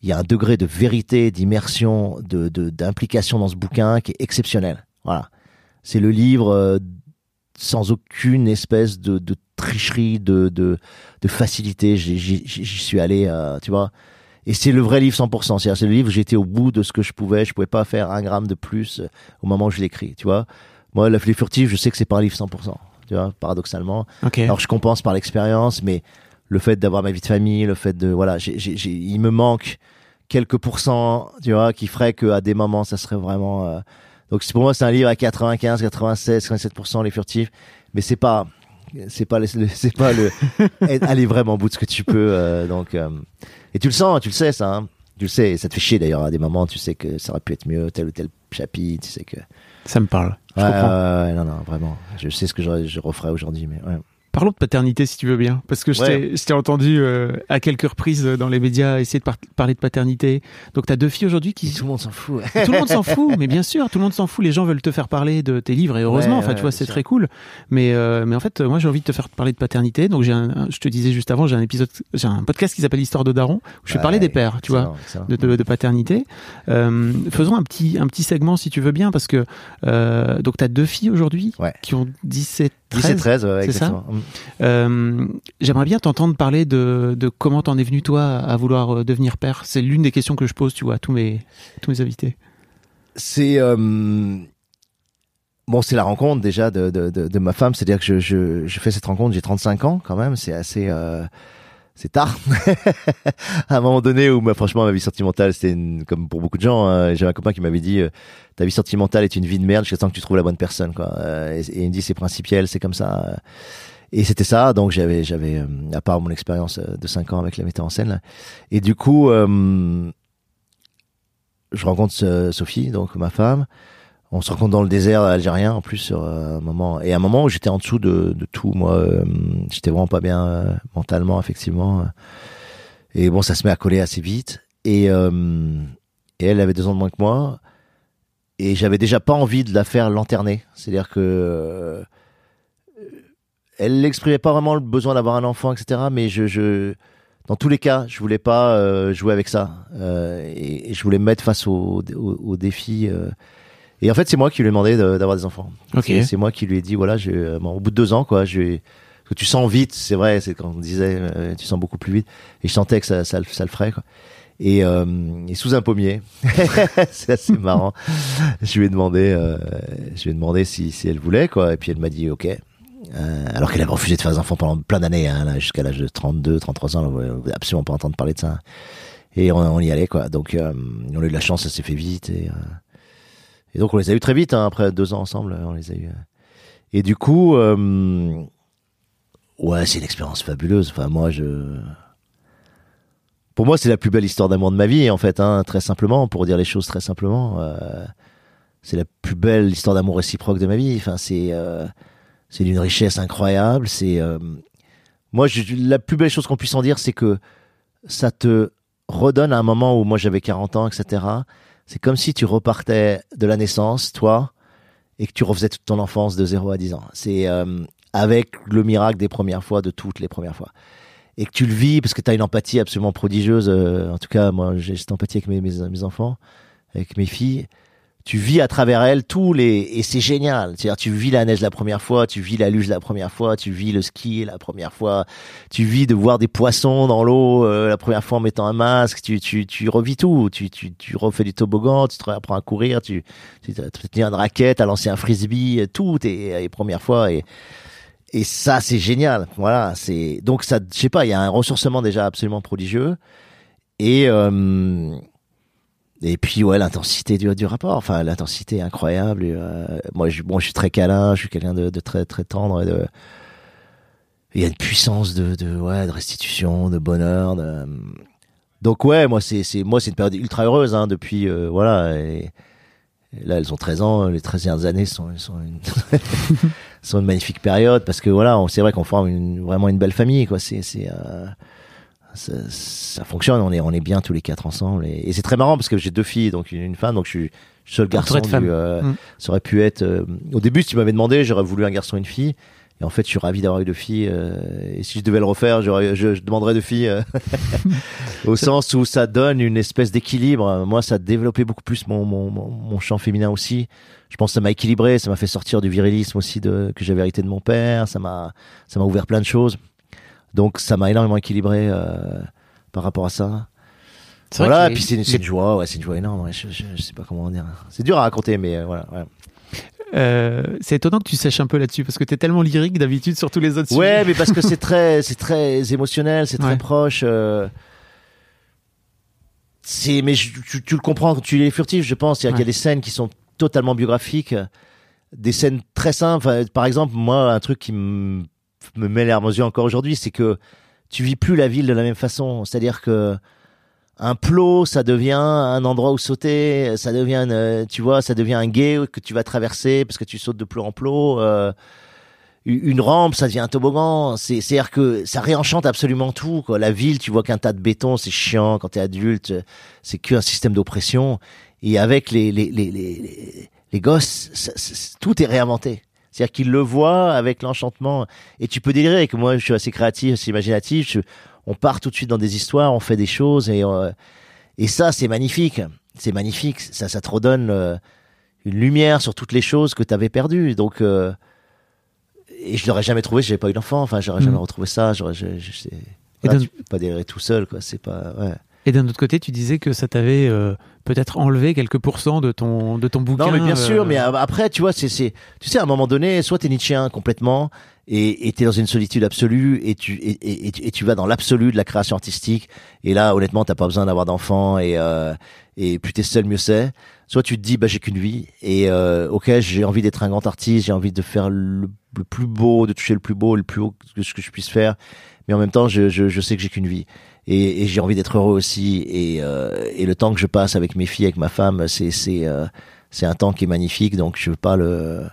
il y a un degré de vérité, d'immersion, de d'implication dans ce bouquin qui est exceptionnel. Voilà. C'est le livre euh, sans aucune espèce de, de tricherie, de, de, de facilité. J'y suis allé, euh, tu vois. Et c'est le vrai livre 100%. C'est-à-dire, c'est le livre où j'étais au bout de ce que je pouvais. Je pouvais pas faire un gramme de plus euh, au moment où je l'écris, tu vois. Moi, La Les Furtifs, je sais que c'est pas un livre 100%, tu vois, paradoxalement. Alors, je compense par l'expérience, mais le fait d'avoir ma vie de famille, le fait de, voilà, il me manque quelques pourcents, tu vois, qui ferait que à des moments, ça serait vraiment, euh, donc pour moi, c'est un livre à 95, 96, 57% les furtifs, mais c'est pas, c'est pas, c'est pas le, aller vraiment au bout de ce que tu peux, euh, donc, euh, et tu le sens, tu le sais, ça, hein. Tu le sais, et ça te fait chier d'ailleurs à des moments, tu sais que ça aurait pu être mieux, tel ou tel chapitre, tu sais que. Ça me parle. Je Ouais, non, non, vraiment. Je sais ce que je, je referai aujourd'hui, mais ouais. Parlons de paternité si tu veux bien, parce que je Ouais. t'ai je t'ai entendu euh, à quelques reprises dans les médias essayer de par- parler de paternité. Donc t'as deux filles aujourd'hui qui Tout le monde s'en fout. tout le monde s'en fout, mais bien sûr, tout le monde s'en fout. Les gens veulent te faire parler de tes livres et heureusement, Ouais, enfin, ouais, tu vois, c'est très cool. Mais euh, mais en fait, moi, j'ai envie de te faire parler de paternité. Donc j'ai, un, un- je te disais juste avant, j'ai un épisode, j'ai un podcast qui s'appelle Histoire de Daron où je vais parler des pères, tu vois, excellent, de, de, de paternité. Euh, faisons un petit un petit segment si tu veux bien, parce que euh, donc t'as deux filles aujourd'hui Ouais. qui ont 17, 13. 17, 13, ouais, c'est ça exactement. Euh, J'aimerais bien t'entendre parler de, de comment t'en es venu toi à vouloir euh, devenir père. C'est l'une des questions que je pose, tu vois, à tous mes tous mes invités. C'est euh, bon, c'est la rencontre déjà de, de, de, de ma femme. C'est-à-dire que je, je, je fais cette rencontre, j'ai 35 ans quand même. C'est assez, euh, c'est tard. à un moment donné où, bah, franchement, ma vie sentimentale, c'était une- comme pour beaucoup de gens. hein, J'ai un copain qui m'avait dit, euh, ta vie sentimentale est une vie de merde jusqu'à temps que tu trouves la bonne personne, quoi. Euh, et, il me dit, c'est principiel, c'est comme ça. euh. Et c'était ça, donc j'avais, j'avais, euh, à part mon expérience euh, de 5 ans avec la metteur en scène, et du coup, euh, je rencontre euh, Sophie, donc ma femme. On se rencontre dans le désert algérien en plus sur euh, un moment et un moment où j'étais en dessous de, tout. Moi, euh, j'étais vraiment pas bien euh, mentalement, effectivement. Et bon, ça se met à coller assez vite. Et, elle avait deux ans de moins que moi. Et j'avais déjà pas envie de la faire lanterner. C'est-à-dire que euh, elle n'exprimait pas vraiment le besoin d'avoir un enfant, etc. Mais je, dans tous les cas, je voulais pas jouer avec ça. Et, je voulais me mettre face au, au, défi. Et en fait, c'est moi qui lui ai demandé de- d'avoir des enfants. Ok. C'est- moi qui lui ai dit, voilà, je, bon, au bout de deux ans, quoi, je, parce que tu sens vite, c'est vrai, c'est quand on disait, euh, tu sens beaucoup plus vite. Et je sentais que ça, ça, le- ça le ferait, quoi. Et, euh, et sous un pommier, c'est assez marrant. Je lui ai demandé, euh, je lui ai demandé si, si elle voulait, quoi. Et puis elle m'a dit, ok. Euh, alors qu'elle avait refusé de faire des enfants pendant plein d'années, hein, là, jusqu'à l'âge de 32, 33 ans, elle voulait absolument pas entendre parler de ça. Et on, on y allait, quoi. Donc, euh, on a eu de la chance, ça s'est fait vite. Et, euh, et donc, on les a eu très vite, hein, après deux ans ensemble, on les a eu. euh. Et du coup, euh, ouais, c'est une expérience fabuleuse. Enfin, moi, je. Pour moi, c'est la plus belle histoire d'amour de ma vie, en fait, hein, très simplement, pour dire les choses très simplement. Euh, c'est la plus belle histoire d'amour réciproque de ma vie. Enfin, c'est euh, d'une richesse incroyable. C'est euh, moi, la plus belle chose qu'on puisse en dire, c'est que ça te redonne à un moment où moi j'avais 40 ans, etc. C'est comme si tu repartais de la naissance, toi, et que tu refaisais toute ton enfance de 0 à 10 ans. C'est euh, avec le miracle des premières fois, de toutes les premières fois. Et que tu le vis parce que tu as une empathie absolument prodigieuse. euh, en tout cas, moi, j'ai cette empathie avec mes, enfants, avec mes filles tu vis à travers elle tous les et c'est génial. C'est-à-dire tu vis la neige la première fois, tu vis la luge la première fois, tu vis le ski la première fois, tu vis de voir des poissons dans l'eau euh, la première fois en mettant un masque, tu tu tu revis tout, tu tu tu refais du toboggan, tu te apprends à courir, tu tu tiens une raquette, à lancer un frisbee, tout est les premières fois et et ça c'est génial. Voilà, c'est donc ça je sais pas, il y a un ressourcement déjà absolument prodigieux et euh, et puis ouais, l'intensité du, du rapport, enfin l'intensité incroyable. Euh, moi, je, bon, je suis très câlin, je suis quelqu'un de, très très tendre. Il y a une puissance de, de ouais, de restitution, de bonheur. Donc ouais, moi c'est moi c'est une période ultra heureuse hein, depuis euh, voilà. Là, elles ont 13 ans. Les 13 dernières années sont sont une, sont une magnifique période parce que voilà, c'est vrai qu'on forme vraiment une belle famille quoi. C'est c'est euh, ça, ça, fonctionne. On est, on est bien tous les quatre ensemble. Et, et c'est très marrant parce que j'ai deux filles, donc une, une femme, donc je suis seul garçon. Du, euh, mm. Ça aurait pu être. Euh, au début, si tu m'avais demandé, j'aurais voulu un garçon et une fille. Et en fait, je suis ravi d'avoir eu deux filles. Euh, et si je devais le refaire, je, je demanderais deux filles. euh, au sens où ça donne une espèce d'équilibre. Moi, ça a développé beaucoup plus mon, mon, mon, mon champ féminin aussi. Je pense que ça m'a équilibré. Ça m'a fait sortir du virilisme aussi de, que j'avais hérité de mon père. Ça m'a, ça m'a ouvert plein de choses. Donc ça m'a énormément équilibré euh, par rapport à ça. Voilà, et puis c'est une, une, joie, ouais, c'est une joie énorme. Ouais, je, je, je, sais pas comment dire. C'est dur à raconter, mais euh, voilà. Ouais. Euh, c'est étonnant que tu sèches un peu là-dessus parce que tu es tellement lyrique d'habitude sur tous les autres ouais, sujets. mais parce que c'est très, c'est très émotionnel, c'est très ouais. proche. Euh... C'est, mais je, tu, tu, le comprends quand tu es furtif, je pense. Il y, ouais. a des scènes qui sont totalement biographiques, des scènes très simples. Par exemple, moi, un truc qui me me met l'air aux yeux encore aujourd'hui, c'est que tu vis plus la ville de la même façon. C'est-à-dire que un plot, ça devient un endroit où sauter, ça devient, une, tu vois, ça devient un guet que tu vas traverser parce que tu sautes de plot en plot. Euh, une rampe, ça devient un toboggan. C'est, c'est-à-dire que ça réenchante absolument tout. Quoi. La ville, tu vois qu'un tas de béton, c'est chiant quand t'es adulte. C'est qu'un système d'oppression. Et avec les les les les, les gosses, tout est réinventé. C'est-à-dire qu'ils le voient avec l'enchantement. Et tu peux délirer que moi, je suis assez créatif, assez imaginatif. Je, on part tout de suite dans des histoires, on fait des choses et euh, et ça, c'est magnifique. C'est magnifique. Ça, ça te redonne euh, une lumière sur toutes les choses que tu avais perdues. Donc euh, et je l'aurais jamais trouvé si j'avais pas eu d'enfant. Enfin, j'aurais mmh. jamais retrouvé ça. J'aurais, je, je, je voilà, tu peux pas délirer tout seul, quoi. C'est pas. Ouais. Et d'un autre côté, tu disais que ça t'avait euh, peut-être enlevé quelques pourcents de ton de ton bouquin. Non, mais bien sûr. Mais après, tu vois, c'est c'est tu sais, à un moment donné, soit t'es Nietzschéen complètement et t'es dans une solitude absolue et tu et, et, et tu vas dans l'absolu de la création artistique. Et là, honnêtement, t'as pas besoin d'avoir d'enfants et euh, et plus t'es seul, mieux c'est. Soit tu te dis, bah j'ai qu'une vie et euh, ok, j'ai envie d'être un grand artiste, j'ai envie de faire le, le, plus beau, de toucher le plus beau, le plus haut que ce que je puisse faire. Mais en même temps, je je, je sais que j'ai qu'une vie et, et j'ai envie d'être heureux aussi. Et, euh, et le temps que je passe avec mes filles, avec ma femme, c'est c'est euh, c'est un temps qui est magnifique. Donc je veux pas le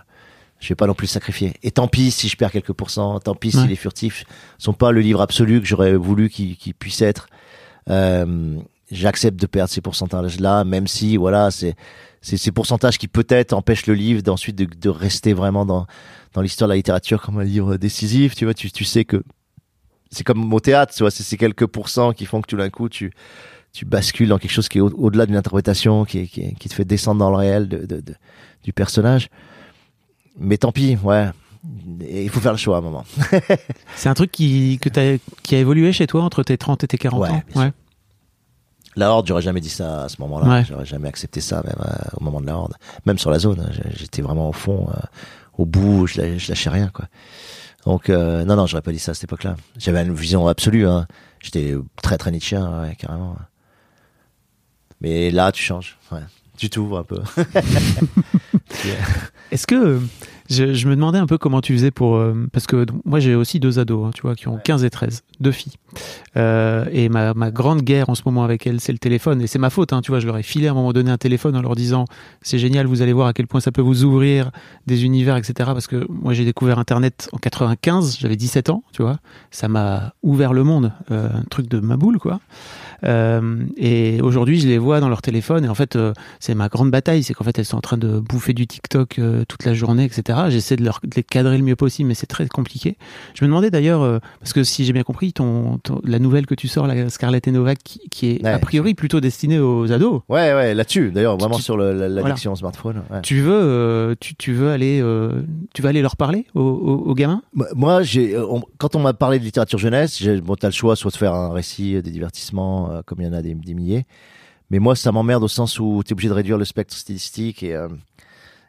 je vais pas non plus sacrifier. Et tant pis si je perds quelques pourcents, tant pis ouais. si les furtifs sont pas le livre absolu que j'aurais voulu qu'ils qu puissent être. Euh, J'accepte de perdre ces pourcentages-là, même si voilà, c'est c'est ces pourcentages qui peut-être empêchent le livre d'ensuite de, de rester vraiment dans dans l'histoire de la littérature comme un livre décisif. Tu vois, tu, tu sais que c'est comme au théâtre, tu vois, c'est ces quelques pourcents qui font que tout d'un coup tu tu bascules dans quelque chose qui est au-delà au d'une interprétation, qui, qui, qui, te fait descendre dans le réel de, de, de, du personnage. Mais tant pis, ouais. Et il faut faire le choix à un moment. c'est un truc qui, que as, qui a évolué chez toi entre tes 30 et tes 40 ouais, ans? ouais. La Horde, j'aurais jamais dit ça à ce moment-là. Ouais. J'aurais jamais accepté ça, même euh, au moment de la Horde. Même sur la zone, hein, j'étais vraiment au fond, euh, au bout, je, je lâchais rien, quoi. Donc euh, non, non, j'aurais pas dit ça à cette époque-là. J'avais une vision absolue. Hein. J'étais très très Nietzschean, ouais, carrément. Mais là, tu changes. Ouais. Tu t'ouvres un peu. Est-ce que Je, je me demandais un peu comment tu faisais pour. euh, parce que moi, j'ai aussi deux ados, hein, tu vois, qui ont 15 et 13, deux filles. Euh, et ma, ma grande guerre en ce moment avec elles, c'est le téléphone. Et c'est ma faute, hein, tu vois. Je leur ai filé à un moment donné un téléphone en leur disant c'est génial, vous allez voir à quel point ça peut vous ouvrir des univers, etc. Parce que moi, j'ai découvert Internet en 95, j'avais 17 ans, tu vois. Ça m'a ouvert le monde, euh, un truc de ma boule, quoi. Et aujourd'hui, je les vois dans leur téléphone. Et en fait, c'est ma grande bataille. C'est qu'en fait, elles sont en train de bouffer du TikTok toute la journée, etc. J'essaie de, leur, de les cadrer le mieux possible, mais c'est très compliqué. Je me demandais d'ailleurs, euh, parce que si j'ai bien compris, ton, ton- la nouvelle que tu sors, la Scarlett et Novak, qui, qui est Ouais. a priori plutôt destinée aux ados. Ouais, ouais, là-dessus. D'ailleurs, vraiment Tu- sur l'addiction au smartphone. ouais. Tu veux, euh, tu, tu veux aller, euh, tu vas aller leur parler aux, aux- aux gamins? Moi- Moi, j'ai, quand on m'a parlé de littérature jeunesse, j'ai, bon, t'as le choix soit de faire un récit, des divertissements, comme il y en a des, des milliers. Mais moi, ça m'emmerde au sens où t'es obligé de réduire le spectre stylistique et, euh,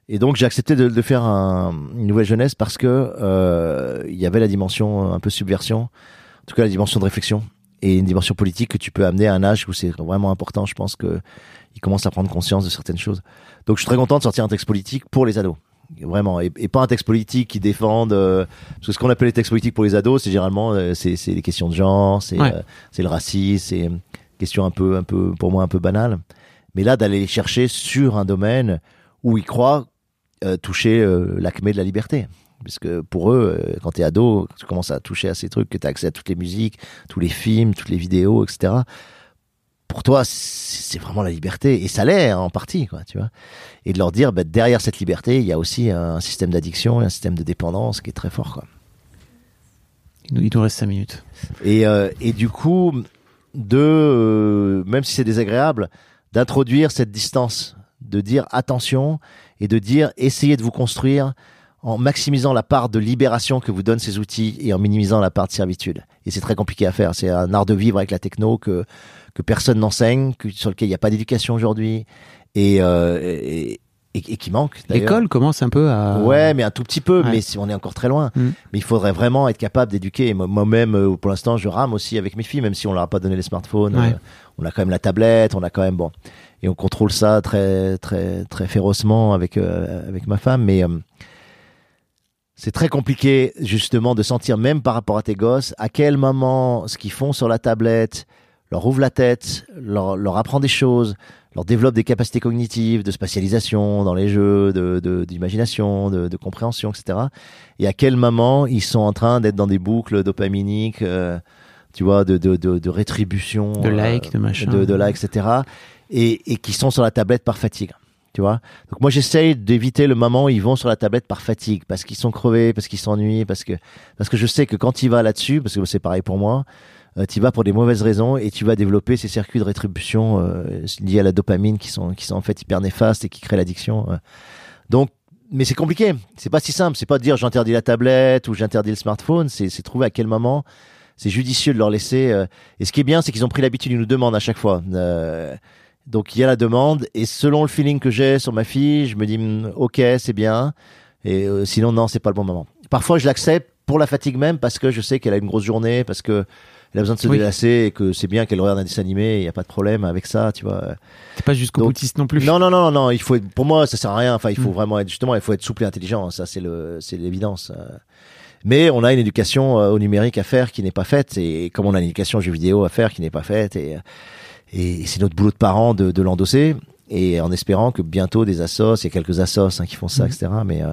et donc j'ai accepté de, de faire un- une nouvelle jeunesse parce que euh, il y avait la dimension un peu subversion, en tout cas la dimension de réflexion et une dimension politique que tu peux amener à un âge où c'est vraiment important. Je pense que ils commencent à prendre conscience de certaines choses. Donc je suis très content de sortir un texte politique pour les ados. Vraiment, et, et pas un texte politique qui défende. euh, parce que ce qu'on appelle les textes politiques pour les ados, c'est généralement euh, c'est c'est les questions de genre, c'est Ouais. euh, c'est le racisme, c'est euh, questions un peu un peu pour moi un peu banales. Mais là d'aller les chercher sur un domaine où ils croient euh, toucher euh, l'acmé de la liberté. Parce que pour eux, euh, quand t'es ado, tu commences à toucher à ces trucs, que t'as accès à toutes les musiques, tous les films, toutes les vidéos, etc. Pour toi, c'est vraiment la liberté, et ça l'est hein, en partie, quoi, tu vois. Et de leur dire, bah, derrière cette liberté, il y a aussi un système d'addiction et un système de dépendance qui est très fort, quoi. il nous, il nous reste 5 minutes. Et, et du coup, de, même si c'est désagréable, d'introduire cette distance, de dire attention et de dire essayez de vous construire en maximisant la part de libération que vous donnent ces outils et en minimisant la part de servitude. Et c'est très compliqué à faire. C'est un art de vivre avec la techno que, que personne n'enseigne, sur lequel il n'y a pas d'éducation aujourd'hui et, euh, et- et qui manque. L'école commence un peu à. Ouais, mais un tout petit peu, Ouais. mais si on est encore très loin. Mm. Mais il faudrait vraiment être capable d'éduquer. Moi-même, euh, pour l'instant, je rame aussi avec mes filles, même si on leur a pas donné les smartphones. Ouais. Euh, on a quand même la tablette, on a quand même bon, et on contrôle ça très, très, très férocement avec euh, avec ma femme. Mais euh, c'est très compliqué justement de sentir, même par rapport à tes gosses, à quel moment ce qu'ils font sur la tablette leur ouvre la tête, leur, leur apprend des choses, leur développe des capacités cognitives, de spatialisation dans les jeux, de, de- d'imagination, de, de compréhension, etc. Et à quel moment ils sont en train d'être dans des boucles dopaminiques, euh, tu vois, de, de, de, de rétribution, De like, de machin. de, de like, etc. Et, et qui sont sur la tablette par fatigue. Tu vois Donc moi j'essaye d'éviter le moment où ils vont sur la tablette par fatigue, parce qu'ils sont crevés, parce qu'ils s'ennuient, parce que parce que je sais que quand il va là-dessus, parce que c'est pareil pour moi, euh, tu vas pour des mauvaises raisons et tu vas développer ces circuits de rétribution euh, liés à la dopamine qui sont qui sont en fait hyper néfastes et qui créent l'addiction. euh. Donc mais c'est compliqué, c'est pas si simple, c'est pas de dire j'interdis la tablette ou j'interdis le smartphone, c'est trouver à quel moment c'est judicieux de leur laisser. euh, Et ce qui est bien, c'est qu'ils ont pris l'habitude, ils nous demandent à chaque fois. Euh, donc il y a la demande et selon le feeling que j'ai sur ma fille, je me dis hmm, ok c'est bien et euh, sinon non c'est pas le bon moment. Parfois je l'accepte pour la fatigue même parce que je sais qu'elle a une grosse journée parce que elle a besoin de se Oui. délasser et que c'est bien qu'elle regarde un dessin animé, il n'y a pas de problème avec ça, tu vois. T'es pas jusqu'au Donc- boutiste non plus. Non, non, non, non, il faut être, pour moi, ça sert à rien. Enfin, il faut Mm. vraiment être, justement, il faut être souple et intelligent. Ça, c'est le, c'est l'évidence. Euh, Mais on a une éducation euh, au numérique à faire qui n'est pas faite et comme on a une éducation aux jeux vidéo à faire qui n'est pas faite et, et c'est notre boulot de parents de, de l'endosser et en espérant que bientôt des assos, il y a quelques assos hein, qui font ça, Mhm. etc. Mais euh,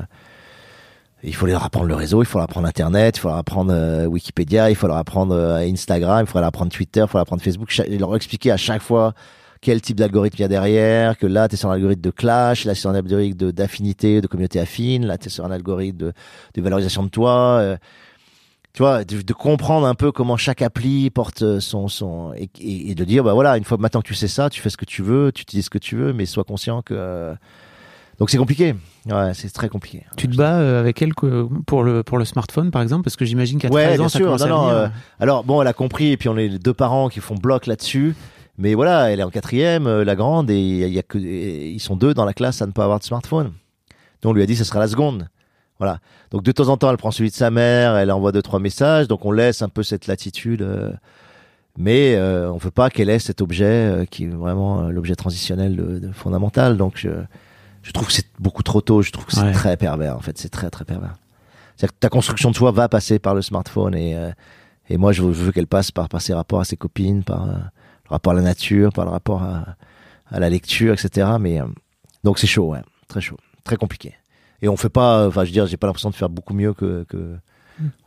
il faut leur apprendre le réseau, il faut leur apprendre Internet, il faut leur apprendre euh, Wikipédia, il faut leur apprendre euh, Instagram, il faut leur apprendre Twitter, il faut leur apprendre Facebook, cha- leur expliquer à chaque fois quel type d'algorithme il y a derrière, que là, tu es sur un algorithme de clash, là, c'est sur un algorithme d'affinité, de, communauté affine, là, tu es sur un algorithme de, de valorisation de toi. euh, tu vois, de, comprendre un peu comment chaque appli porte son... son et, et- de dire, bah voilà, une fois maintenant que tu sais ça, tu fais ce que tu veux, tu utilises ce que tu veux, mais sois conscient que... Donc c'est compliqué. Ouais, c'est très compliqué. Tu te bats euh, avec elle que- pour le, pour le smartphone, par exemple, parce que j'imagine qu'à Ouais, 13 ans, bien ça sûr. commence Non, à non, venir. euh, Alors bon, elle a compris, et puis on est les deux parents qui font bloc là-dessus. Mais voilà, elle est en quatrième, euh, la grande, et il y a que, et ils sont deux dans la classe à ne pas avoir de smartphone. Donc on lui a dit, ce sera la seconde. Voilà. Donc de temps en temps, elle prend celui de sa mère, elle envoie deux trois messages, donc on laisse un peu cette latitude. mais euh, on veut pas qu'elle ait cet objet qui est vraiment l'objet transitionnel de, de fondamental. Donc je, trouve que c'est beaucoup trop tôt. Je trouve que c'est Ouais. très pervers. En fait, c'est très très pervers. C'est-à-dire que ta construction de soi va passer par le smartphone et euh, et moi je veux, veux qu'elle passe par par ses rapports à ses copines, par euh, le rapport à la nature, par le rapport à, à la lecture, etc. Mais euh, donc c'est chaud, ouais, très chaud, très compliqué. Et on fait pas, euh, enfin je veux dire, j'ai pas l'impression de faire beaucoup mieux que que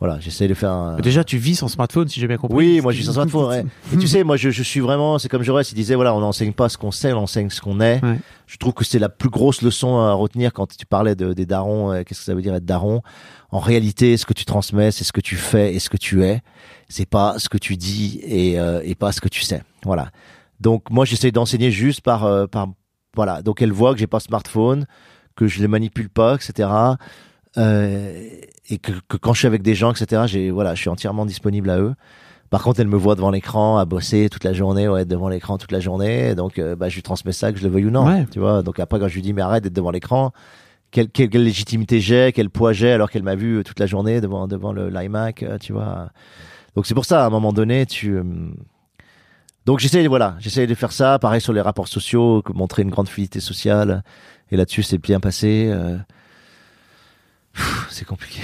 voilà, j'essaie de faire. un- Déjà, tu vis sans smartphone, si j'ai bien compris. oui, moi je suis sans smartphone. Ouais. Et tu sais, moi je, je suis vraiment, c'est comme Jaurès, il disait voilà, on n'enseigne pas ce qu'on sait, on enseigne ce qu'on est. Ouais. Je trouve que c'est la plus grosse leçon à retenir quand tu parlais de, des darons. euh, Qu'est-ce que ça veut dire être daron En réalité, ce que tu transmets, c'est ce que tu fais et ce que tu es. C'est pas ce que tu dis et, euh, et pas ce que tu sais. Voilà. Donc moi j'essaie d'enseigner juste par euh, par voilà. Donc elle voit que j'ai pas smartphone, que je les manipule pas, etc. Euh, et que, que quand je suis avec des gens, etc. J'ai voilà, je suis entièrement disponible à eux. Par contre, elle me voit devant l'écran, à bosser toute la journée, ouais, être devant l'écran toute la journée. Donc, euh, bah, je lui transmets ça, que je le veuille ou non. Ouais. Tu vois. Donc après, quand je lui dis mais arrête d'être devant l'écran, quelle, quelle, quelle légitimité j'ai, quel poids j'ai, alors qu'elle m'a vu toute la journée devant devant le l'iMac, euh, tu vois. Donc c'est pour ça, à un moment donné, tu euh, donc j'essaie voilà, j'essaie de faire ça. Pareil sur les rapports sociaux, montrer une grande fluidité sociale. Et là-dessus, c'est bien passé. euh, C'est compliqué.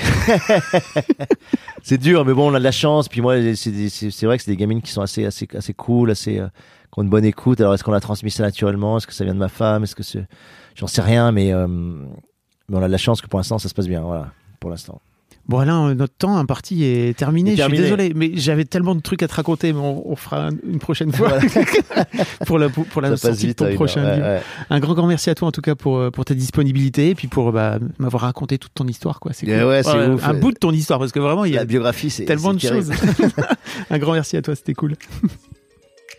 c'est dur, mais bon, on a de la chance. Puis moi, c'est vrai que c'est des gamines qui sont assez, assez, assez cool, assez, euh, qui ont une bonne écoute. Alors, est-ce qu'on a transmis ça naturellement? Est-ce que ça vient de ma femme? Est-ce que c'est, j'en sais rien, mais, euh, mais on a de la chance que pour l'instant, ça se passe bien. Voilà, pour l'instant. Bon, Alain, notre temps imparti est terminé. Est Je suis terminé. désolé, mais j'avais tellement de trucs à te raconter, mais on, on fera une prochaine fois pour la, pour la sortie de ton ouais, prochain ouais, livre. ouais. Un grand, grand merci à toi en tout cas pour, euh, pour ta disponibilité et puis pour bah, m'avoir raconté toute ton histoire. Quoi. C'est Yeah, cool. ouais, c'est ouf. Un bout de ton histoire parce que vraiment, il y a La biographie, c'est tellement de choses. Un grand merci à toi, c'était cool.